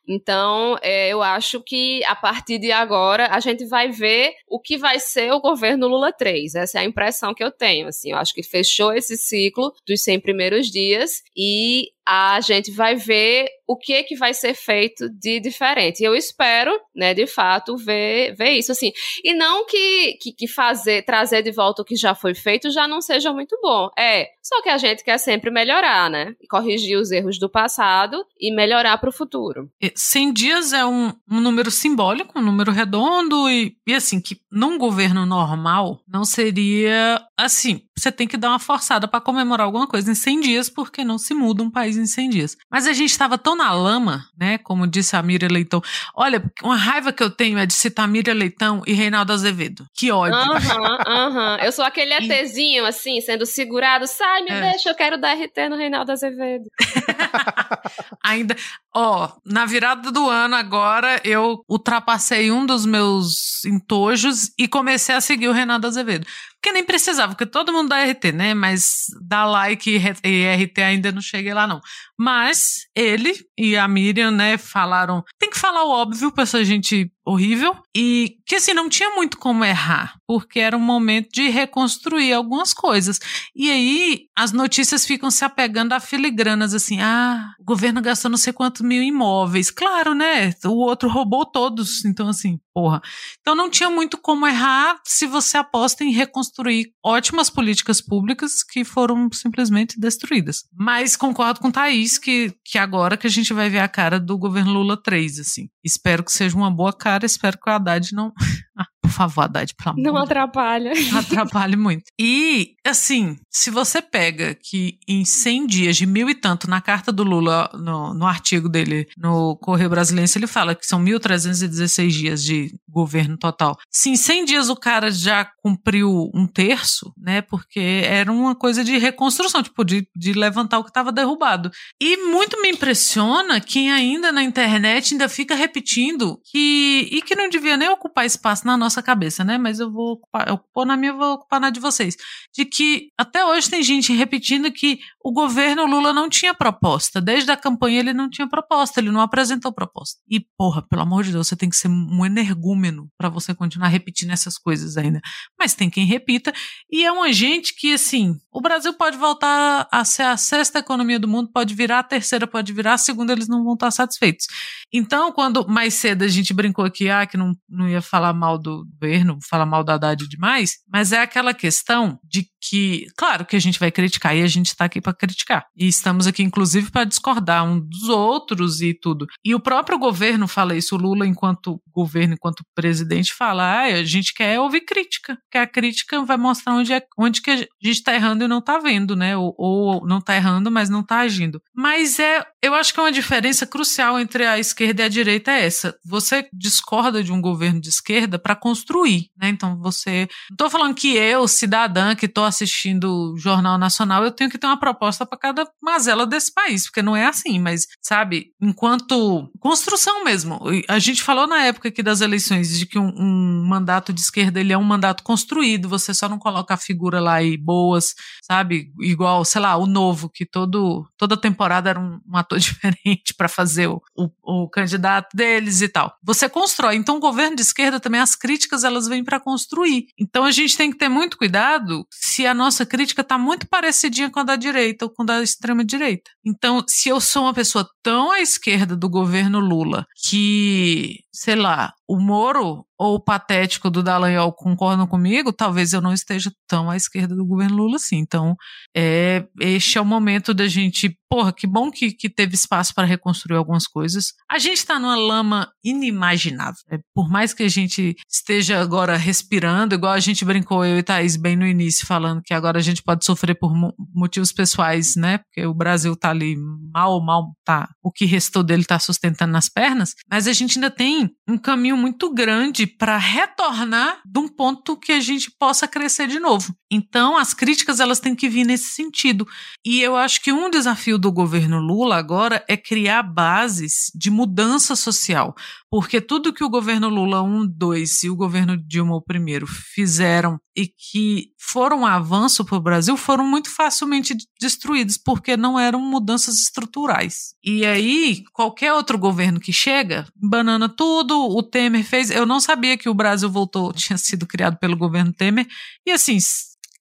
Então, é, eu acho que a partir de agora a gente vai ver o que vai ser o governo Lula 3. Essa é a impressão que eu tenho. Assim, eu acho que fechou esse ciclo dos 100 primeiros dias e a gente vai ver o que que vai ser feito de diferente. E eu espero, né, de fato, ver, ver isso assim. E não que, que, que, fazer, trazer de volta o que já foi feito já não seja muito bom. É, só que a gente quer sempre melhorar, né? Corrigir os erros do passado e melhorar para o futuro. 100 dias é um, um, número simbólico, um número redondo e, e assim, que num governo normal não seria assim, você tem que dar uma forçada para comemorar alguma coisa em 100 dias porque não se muda um país em 100 dias. Mas a gente estava tão na lama, né, como disse a Miriam Leitão. Olha, uma raiva que eu tenho é de citar Miriam Leitão e Reinaldo Azevedo. Que ódio. Aham, aham. Eu sou aquele ETzinho, assim, sendo segurado. Sai, me é. deixa, eu quero dar RT no Reinaldo Azevedo. Ainda, ó, na virada do ano agora, eu ultrapassei um dos meus entojos e comecei a seguir o Reinaldo Azevedo. Porque nem precisava, porque todo mundo dá RT, né? Mas dá like e RT ainda não cheguei lá, não. Mas ele e a Miriam, né, falaram. Tem que falar o óbvio pra essa gente horrível. E que assim, não tinha muito como errar, porque era um momento de reconstruir algumas coisas. E aí as notícias ficam se apegando a filigranas, assim, ah, o governo gastou não sei quantos mil imóveis. Claro, né? O outro roubou todos. Então, assim, porra. Então não tinha muito como errar se você aposta em reconstruir ótimas políticas públicas que foram simplesmente destruídas. Mas concordo com Thaís que, que agora que a gente vai ver a cara do governo Lula 3, assim. Espero que seja uma boa cara, espero que o Haddad não Por favor, Haddad, pelo amor Não atrapalha. Atrapalha muito. E, assim, se você pega que em 100 dias, de mil e tanto, na carta do Lula, no, no artigo dele no Correio Brasilense, ele fala que são 1.316 dias de governo total. Se em 100 dias o cara já cumpriu um terço, né, porque era uma coisa de reconstrução, tipo, de, de levantar o que estava derrubado. E muito me impressiona quem ainda na internet ainda fica repetindo que, e que não devia nem ocupar espaço na nossa cabeça, né, mas eu vou ocupar na minha, eu vou ocupar na de vocês, de que até hoje tem gente repetindo que o governo Lula não tinha proposta. Desde a campanha ele não tinha proposta, ele não apresentou proposta. E, porra, pelo amor de Deus, você tem que ser um energúmeno para você continuar repetindo essas coisas ainda. Mas tem quem repita. E é uma gente que, assim, o Brasil pode voltar a ser a sexta economia do mundo, pode virar a terceira, pode virar a segunda, eles não vão estar satisfeitos. Então, quando mais cedo a gente brincou aqui, ah, que não, não ia falar mal do governo, falar mal da Haddad demais, mas é aquela questão de que, claro que a gente vai criticar e a gente está aqui para criticar. E estamos aqui, inclusive, para discordar um dos outros e tudo. E o próprio governo fala isso, o Lula, enquanto governo, enquanto presidente, fala: ah, a gente quer ouvir crítica, porque a crítica vai mostrar onde, é, onde que a gente está errando e não está vendo, né? Ou, ou não está errando, mas não está agindo. Mas é, eu acho que é uma diferença crucial entre a esquerda e a direita é essa. Você discorda de um governo de esquerda para construir, né? Então você. Não estou falando que eu, cidadã, que estou assistindo Jornal Nacional, eu tenho que ter uma proposta para cada mazela desse país, porque não é assim, mas, sabe, enquanto construção mesmo. A gente falou na época aqui das eleições de que um, um mandato de esquerda ele é um mandato construído, você só não coloca a figura lá e boas, sabe? Igual, sei lá, o novo, que todo, toda temporada era um, um ator diferente para fazer o, o, o candidato deles e tal. Você constrói. Então, o governo de esquerda também, as críticas, elas vêm para construir. Então, a gente tem que ter muito cuidado se a nossa crítica está muito parecidinha com a da direita ou com a da extrema-direita. Então, se eu sou uma pessoa tão à esquerda do governo Lula que, sei lá, o Moro ou patético do Dallagnol concordam comigo, talvez eu não esteja tão à esquerda do governo Lula assim. Então, é, este é o momento da gente. Porra, que bom que, que teve espaço para reconstruir algumas coisas. A gente está numa lama inimaginável. Né? Por mais que a gente esteja agora respirando, igual a gente brincou, eu e Thaís, bem no início, falando que agora a gente pode sofrer por motivos pessoais, né? Porque o Brasil tá ali mal, mal, tá. O que restou dele tá sustentando nas pernas. Mas a gente ainda tem um caminho muito grande para retornar de um ponto que a gente possa crescer de novo. Então, as críticas elas têm que vir nesse sentido. E eu acho que um desafio do governo Lula agora é criar bases de mudança social, porque tudo que o governo Lula 1, 2 e o governo Dilma I fizeram e que foram um avanço para o Brasil foram muito facilmente destruídos, porque não eram mudanças estruturais. E aí, qualquer outro governo que chega, banana tudo, o Temer fez. Eu não sabia que o Brasil voltou, tinha sido criado pelo governo Temer. E assim,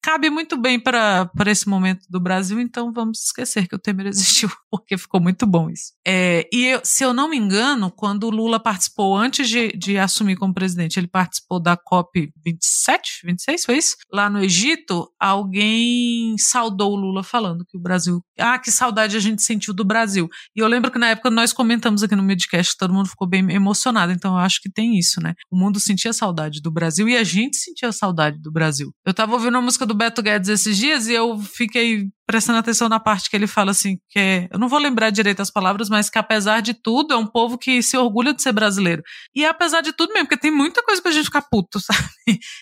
cabe muito bem para esse momento do Brasil, então vamos esquecer que o Temer existiu, porque ficou muito bom isso. É, e eu, se eu não me engano, quando o Lula participou, antes de, de assumir como presidente, ele participou da COP 27, 26, foi isso? Lá no Egito, alguém saudou o Lula falando que o Brasil. Ah, que saudade a gente sentiu do Brasil. E eu lembro que na época nós comentamos aqui no Midcast, todo mundo ficou bem emocionado, então eu acho que tem isso, né? O mundo sentia saudade do Brasil e a gente sentia saudade do Brasil. Eu tava ouvindo a música do do Beto Guedes esses dias e eu fiquei prestando atenção na parte que ele fala assim, que é, eu não vou lembrar direito as palavras, mas que apesar de tudo é um povo que se orgulha de ser brasileiro. E é apesar de tudo mesmo, porque tem muita coisa pra gente ficar puto, sabe?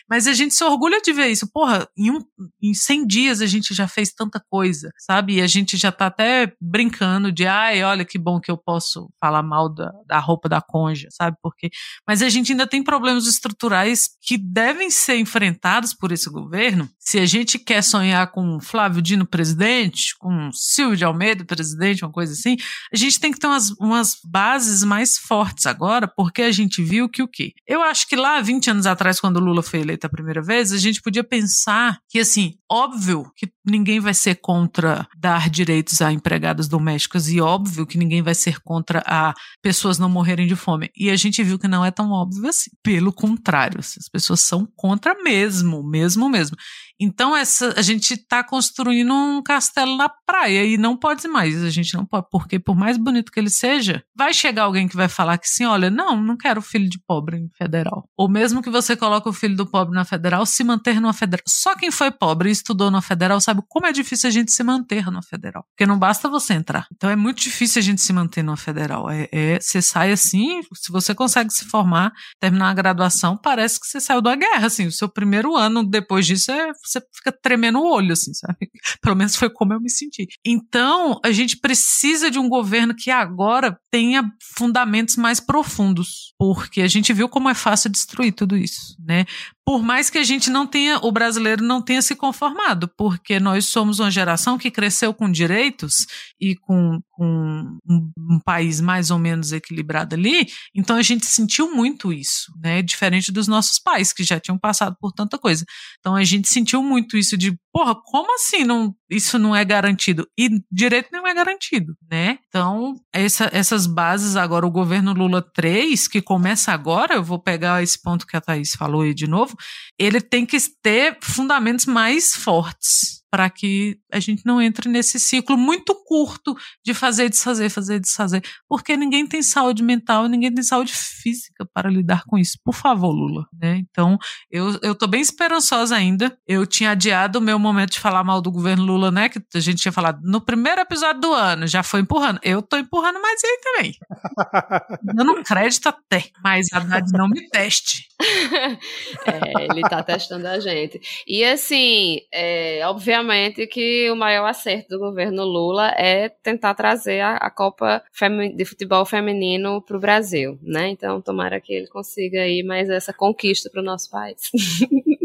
Mas a gente se orgulha de ver isso. Porra, em, um, em 100 dias a gente já fez tanta coisa, sabe? E a gente já tá até brincando de, ai, olha que bom que eu posso falar mal da, da roupa da conja, sabe? Porque, mas a gente ainda tem problemas estruturais que devem ser enfrentados por esse governo se a gente quer sonhar com Flávio Dino presidente, com Silvio de Almeida presidente, uma coisa assim, a gente tem que ter umas, umas bases mais fortes agora, porque a gente viu que o quê? Eu acho que lá, 20 anos atrás, quando o Lula foi eleito a primeira vez, a gente podia pensar que, assim, óbvio que ninguém vai ser contra dar direitos a empregadas domésticas e óbvio que ninguém vai ser contra a pessoas não morrerem de fome. E a gente viu que não é tão óbvio assim. Pelo contrário, as pessoas são contra mesmo, mesmo, mesmo. Então essa, a gente está construindo um castelo na praia e não pode mais. A gente não pode, porque por mais bonito que ele seja, vai chegar alguém que vai falar que sim, olha, não, não quero filho de pobre em federal. Ou mesmo que você coloque o filho do pobre na federal, se manter numa federal. Só quem foi pobre e estudou na federal sabe como é difícil a gente se manter na federal. Porque não basta você entrar. Então é muito difícil a gente se manter numa federal. É, é você sai assim, se você consegue se formar, terminar a graduação, parece que você saiu da guerra, assim. O seu primeiro ano depois disso é você fica tremendo o olho, assim, sabe? Pelo menos foi como eu me senti. Então, a gente precisa de um governo que agora tenha fundamentos mais profundos, porque a gente viu como é fácil destruir tudo isso, né? Por mais que a gente não tenha, o brasileiro não tenha se conformado, porque nós somos uma geração que cresceu com direitos e com, com um, um, país mais ou menos equilibrado ali, então a gente sentiu muito isso, né? Diferente dos nossos pais, que já tinham passado por tanta coisa. Então a gente sentiu muito isso de, porra, como assim não, isso não é garantido? E direito não é garantido, né? Então, essa, essas bases agora, o governo Lula 3, que começa agora, eu vou pegar esse ponto que a Thaís falou aí de novo, ele tem que ter fundamentos mais fortes para que a gente não entre nesse ciclo muito curto de fazer, desfazer, fazer, desfazer, porque ninguém tem saúde mental, ninguém tem saúde física para lidar com isso. Por favor, Lula. Né? Então, eu, eu tô bem esperançosa ainda. Eu tinha adiado o meu momento de falar mal do governo Lula, né? Que a gente tinha falado no primeiro episódio do ano, já foi empurrando. Eu tô empurrando mais ele também. Dando crédito até, mas a Haddad não me teste. é, ele tá testando a gente. E assim, é, obviamente obviamente que o maior acerto do governo Lula é tentar trazer a, a Copa de Futebol Feminino para o Brasil, né? Então, tomara que ele consiga aí mais essa conquista para o nosso país.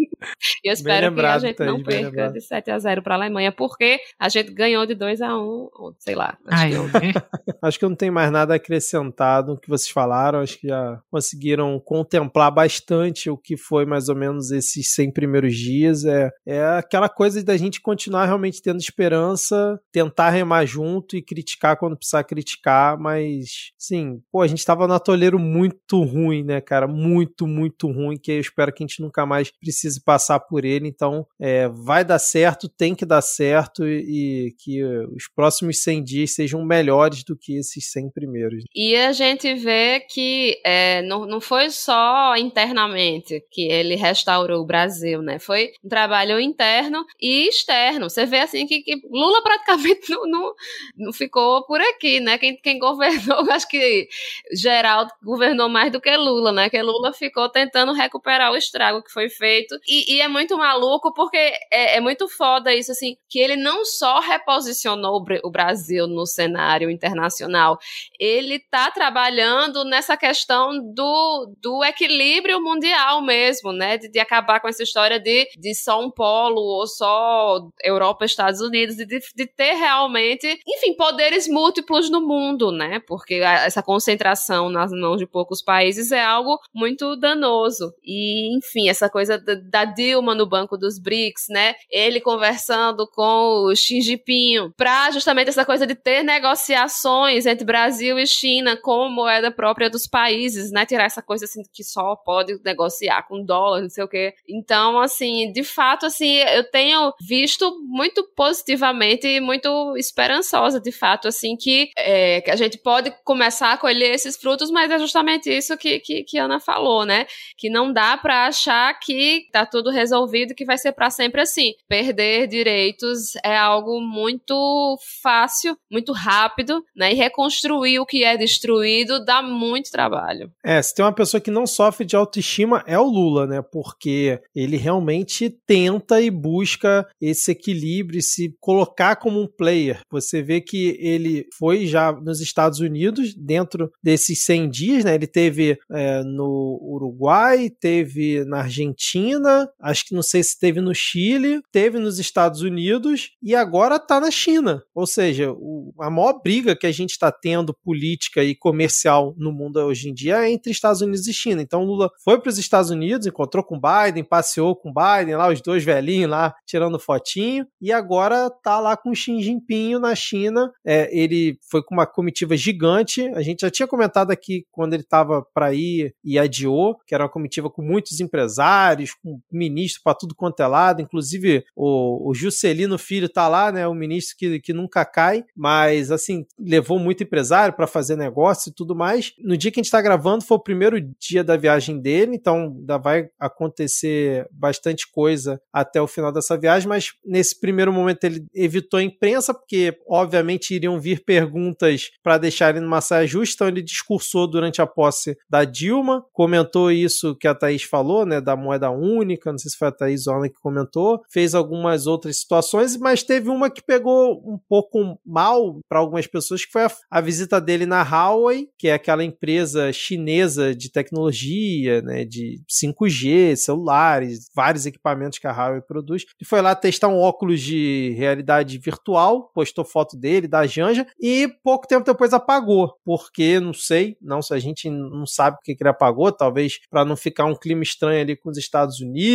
E eu espero lembrado, que a gente não perca de 7 a 0 para a Alemanha, porque a gente ganhou de 2 a 1, sei lá. Acho, Ai, que... acho que não tem mais nada acrescentado no que vocês falaram. Acho que já conseguiram contemplar bastante o que foi mais ou menos esses 100 primeiros dias. É, é aquela coisa da gente continuar realmente tendo esperança, tentar remar junto e criticar quando precisar criticar, mas sim, pô, a gente estava no atoleiro muito ruim, né, cara? Muito, muito ruim, que eu espero que a gente nunca mais precise passar passar por ele. Então, é, vai dar certo, tem que dar certo e, e que os próximos 100 dias sejam melhores do que esses 100 primeiros. E a gente vê que é, não, não foi só internamente que ele restaurou o Brasil, né? Foi um trabalho interno e externo. Você vê assim que, que Lula praticamente não, não, não, ficou por aqui, né? Quem, quem governou, acho que Geraldo governou mais do que Lula, né? Que Lula ficou tentando recuperar o estrago que foi feito. E, e, é muito maluco porque é, é, muito foda isso, assim, que ele não só reposicionou o Brasil no cenário internacional, ele tá trabalhando nessa questão do, do equilíbrio mundial mesmo, né? De, de acabar com essa história de, de só um polo ou só Europa, Estados Unidos, de, de ter realmente, enfim, poderes múltiplos no mundo, né? Porque essa concentração nas mãos de poucos países é algo muito danoso. E, enfim, essa coisa da, da Dilma no banco dos BRICS, né? Ele conversando com o Xi Jinping para justamente essa coisa de ter negociações entre Brasil e China com moeda própria dos países, né? Tirar essa coisa assim que só pode negociar com dólar, não sei o quê. Então, assim, de fato, assim, eu tenho visto muito positivamente e muito esperançosa, de fato, assim, que, é, que a gente pode começar a colher esses frutos, mas é justamente isso que, que, que Ana falou, né? Que não dá para achar que tá tudo tudo resolvido que vai ser para sempre assim. Perder direitos é algo muito fácil, muito rápido, né? E reconstruir o que é destruído dá muito trabalho. É, se tem uma pessoa que não sofre de autoestima é o Lula, né? Porque ele realmente tenta e busca esse equilíbrio, se colocar como um player. Você vê que ele foi já nos Estados Unidos dentro desses 100 dias, né? Ele teve é, no Uruguai, teve na Argentina, Acho que não sei se teve no Chile, teve nos Estados Unidos e agora tá na China. Ou seja, o, a maior briga que a gente está tendo política e comercial no mundo hoje em dia é entre Estados Unidos e China. Então Lula foi para os Estados Unidos, encontrou com Biden, passeou com Biden lá, os dois velhinhos lá tirando fotinho, e agora tá lá com Xi Jinping na China. É, ele foi com uma comitiva gigante. A gente já tinha comentado aqui quando ele estava para ir e adiou, que era uma comitiva com muitos empresários, com ministro para tudo quanto é lado, inclusive o, o Juscelino Filho tá lá, né, o ministro que, que nunca cai, mas assim, levou muito empresário para fazer negócio e tudo mais. No dia que a gente está gravando foi o primeiro dia da viagem dele, então ainda vai acontecer bastante coisa até o final dessa viagem, mas nesse primeiro momento ele evitou a imprensa, porque obviamente iriam vir perguntas para deixar ele numa saia justa, então ele discursou durante a posse da Dilma, comentou isso que a Thaís falou, né, da moeda única, não sei se foi a Thaís Orna que comentou, fez algumas outras situações, mas teve uma que pegou um pouco mal para algumas pessoas, que foi a, a, visita dele na Huawei, que é aquela empresa chinesa de tecnologia, né, de 5G, celulares, vários equipamentos que a Huawei produz. Ele foi lá testar um óculos de realidade virtual, postou foto dele, da Janja, e pouco tempo depois apagou, porque não sei, não se a gente não sabe porque que ele apagou, talvez para não ficar um clima estranho ali com os Estados Unidos,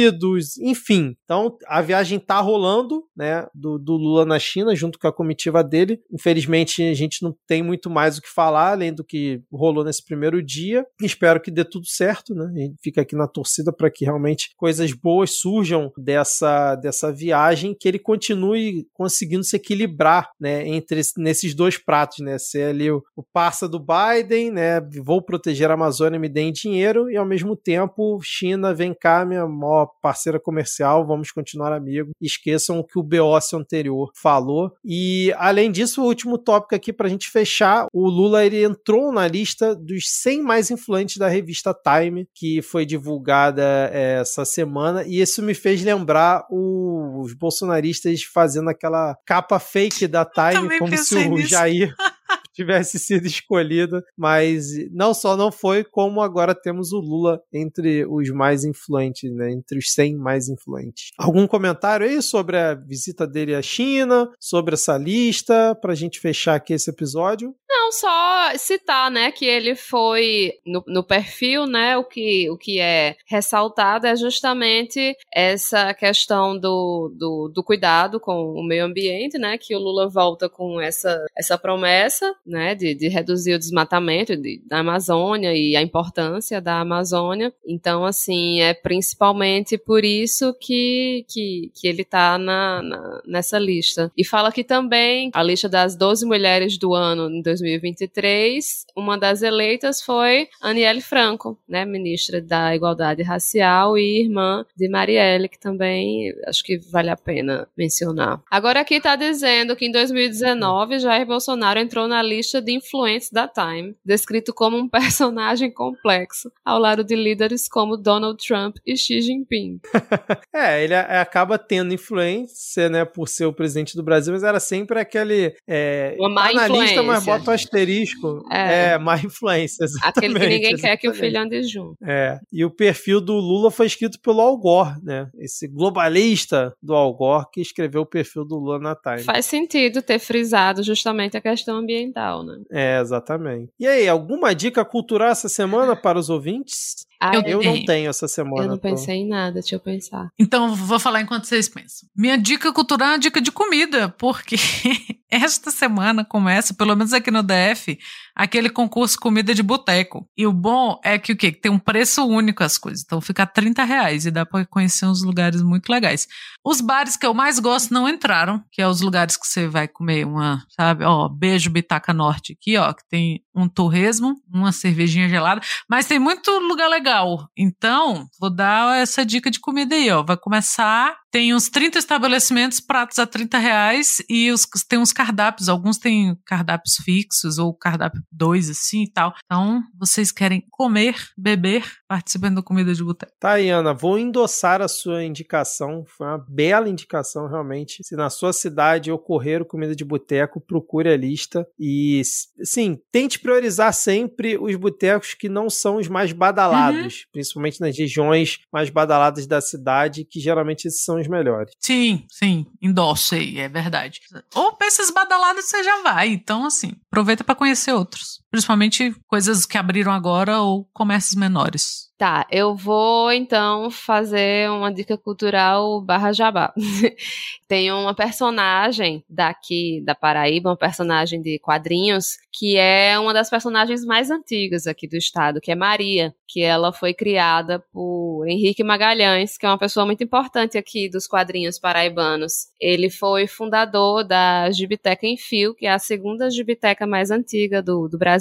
enfim. Então a viagem tá rolando, né, do, do Lula na China, junto com a comitiva dele. Infelizmente a gente não tem muito mais o que falar, além do que rolou nesse primeiro dia. Espero que dê tudo certo, né? Gente fica aqui na torcida para que realmente coisas boas surjam dessa, dessa viagem, que ele continue conseguindo se equilibrar, né, entre nesses dois pratos, né? Ser ali o, o parça do Biden, né? Vou proteger a Amazônia, me deem dinheiro, e ao mesmo tempo, China, vem cá, minha maior parceira comercial, vamos continuar amigos. Esqueçam o que o Beossi anterior falou. E além disso, o último tópico aqui para a gente fechar, o Lula ele entrou na lista dos 100 mais influentes da revista Time, que foi divulgada é, essa semana, e isso me fez lembrar o, os bolsonaristas fazendo aquela capa fake da Time, como se o nisso. Jair tivesse sido escolhido, mas não só não foi, como agora temos o Lula entre os mais influentes, né? Entre os 100 mais influentes. Algum comentário aí sobre a visita dele à China, sobre essa lista, pra gente fechar aqui esse episódio? Não, só citar, né, que ele foi no, no perfil, né, o que, o que é ressaltado é justamente essa questão do, do, do cuidado com o meio ambiente, né, que o Lula volta com essa, essa promessa, né, de, de reduzir o desmatamento de, da Amazônia e a importância da Amazônia. Então, assim, é principalmente por isso que, que, que ele está na, na, nessa lista. E fala que também a lista das 12 mulheres do ano em 2023, uma das eleitas foi Aniele Franco, né, ministra da Igualdade Racial e irmã de Marielle, que também acho que vale a pena mencionar. Agora aqui está dizendo que em 2019 Jair Bolsonaro entrou na lista de influentes da Time, descrito como um personagem complexo, ao lado de líderes como Donald Trump e Xi Jinping. é, ele acaba tendo influência, né, por ser o presidente do Brasil, mas era sempre aquele. É, Uma má tá na influência. lista, mas bota asterisco. É, é má influência. Aquele que ninguém exatamente. quer que o filho ande junto. É. E o perfil do Lula foi escrito pelo Al Gore, né? Esse globalista do Al Gore que escreveu o perfil do Lula na Time. Faz sentido ter frisado justamente a questão ambiental né? É, exatamente. E aí, alguma dica cultural essa semana para os ouvintes? Ah, eu, eu não tenho essa semana. Eu não pensei em nada, deixa eu pensar. Então, vou falar enquanto vocês pensam. Minha dica cultural é uma dica de comida, porque esta semana começa, pelo menos aqui no DF, aquele concurso comida de boteco. E o bom é que o quê? Tem um preço único as coisas. Então fica 30 reais e dá para conhecer uns lugares muito legais. Os bares que eu mais gosto não entraram, que é os lugares que você vai comer uma, sabe, ó, beijo Bitaca Norte aqui, ó, que tem um torresmo, uma cervejinha gelada, mas tem muito lugar legal. Então, vou dar essa dica de comida aí, ó. Vai começar tem uns 30 estabelecimentos, pratos a 30 reais, e os, tem uns cardápios, alguns têm cardápios fixos ou cardápio dois assim e tal. Então, vocês querem comer, beber, participando da comida de boteco. Tá aí, Ana, vou endossar a sua indicação. Foi uma bela indicação, realmente. Se na sua cidade ocorrer comida de boteco, procure a lista e, sim, tente priorizar sempre os botecos que não são os mais badalados, uhum. principalmente nas regiões mais badaladas da cidade, que geralmente são os melhores. Sim, sim, endosso aí, é verdade. Ou pra esses badalados você já vai, então assim, aproveita para conhecer outros. Principalmente coisas que abriram agora ou comércios menores. Tá, eu vou então fazer uma dica cultural barra jabá. Tem uma personagem daqui da Paraíba, uma personagem de quadrinhos, que é uma das personagens mais antigas aqui do estado, que é Maria, que ela foi criada por Henrique Magalhães, que é uma pessoa muito importante aqui dos quadrinhos paraibanos. Ele foi fundador da Gibiteca em Fio, que é a segunda gibiteca mais antiga do, do Brasil,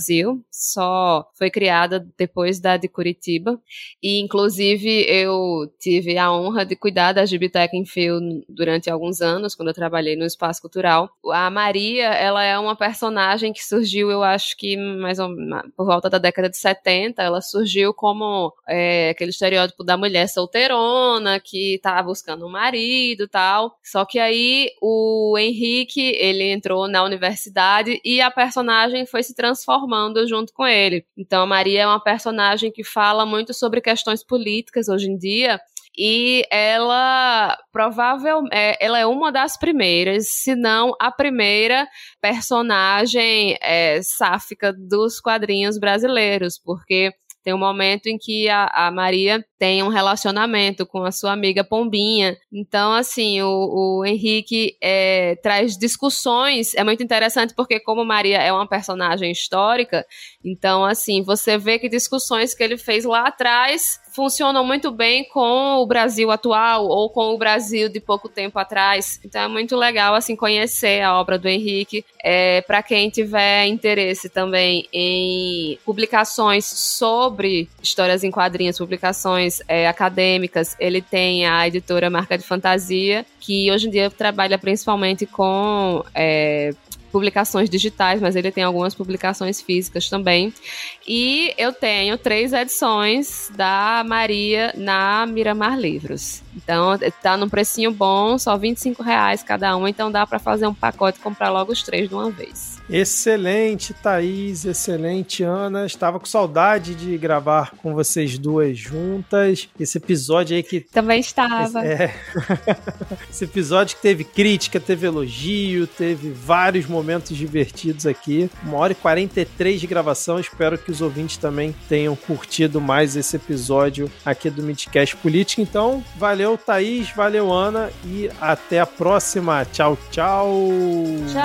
só foi criada depois da de Curitiba. E, inclusive, eu tive a honra de cuidar da Gibiteca em Fio durante alguns anos, quando eu trabalhei no Espaço Cultural. A Maria, ela é uma personagem que surgiu, eu acho que mais ou, por volta da década de 70, ela surgiu como é, aquele estereótipo da mulher solteirona, que tá buscando um marido tal. Só que aí o Henrique, ele entrou na universidade e a personagem foi se transformando junto com ele. Então, a Maria é uma personagem que fala muito sobre questões políticas hoje em dia e ela provavelmente é, ela é uma das primeiras, se não a primeira personagem é, sáfica dos quadrinhos brasileiros, porque tem um momento em que a, a Maria tem um relacionamento com a sua amiga Pombinha. Então, assim, o, o Henrique é, traz discussões. É muito interessante porque, como Maria é uma personagem histórica, então, assim, você vê que discussões que ele fez lá atrás funcionam muito bem com o Brasil atual ou com o Brasil de pouco tempo atrás. Então é muito legal assim conhecer a obra do Henrique. É, para quem tiver interesse também em publicações sobre histórias em quadrinhos, publicações é, acadêmicas, ele tem a editora Marca de Fantasia, que hoje em dia trabalha principalmente com é, publicações digitais, mas ele tem algumas publicações físicas também. E eu tenho três edições da Maria na Miramar Livros. Então, tá num precinho bom, só 25 reais cada um, então dá para fazer um pacote e comprar logo os três de uma vez. Excelente, Thaís, excelente, Ana. Estava com saudade de gravar com vocês duas juntas. Esse episódio aí que. Também estava. Esse, é... Esse episódio que teve crítica, teve elogio, teve vários momentos divertidos aqui. Uma hora e 43 de gravação. Espero que os ouvintes também tenham curtido mais esse episódio aqui do Midcast Política. Então, Valeu, Thaís. Valeu, Ana. E até a próxima. Tchau, tchau. Tchau.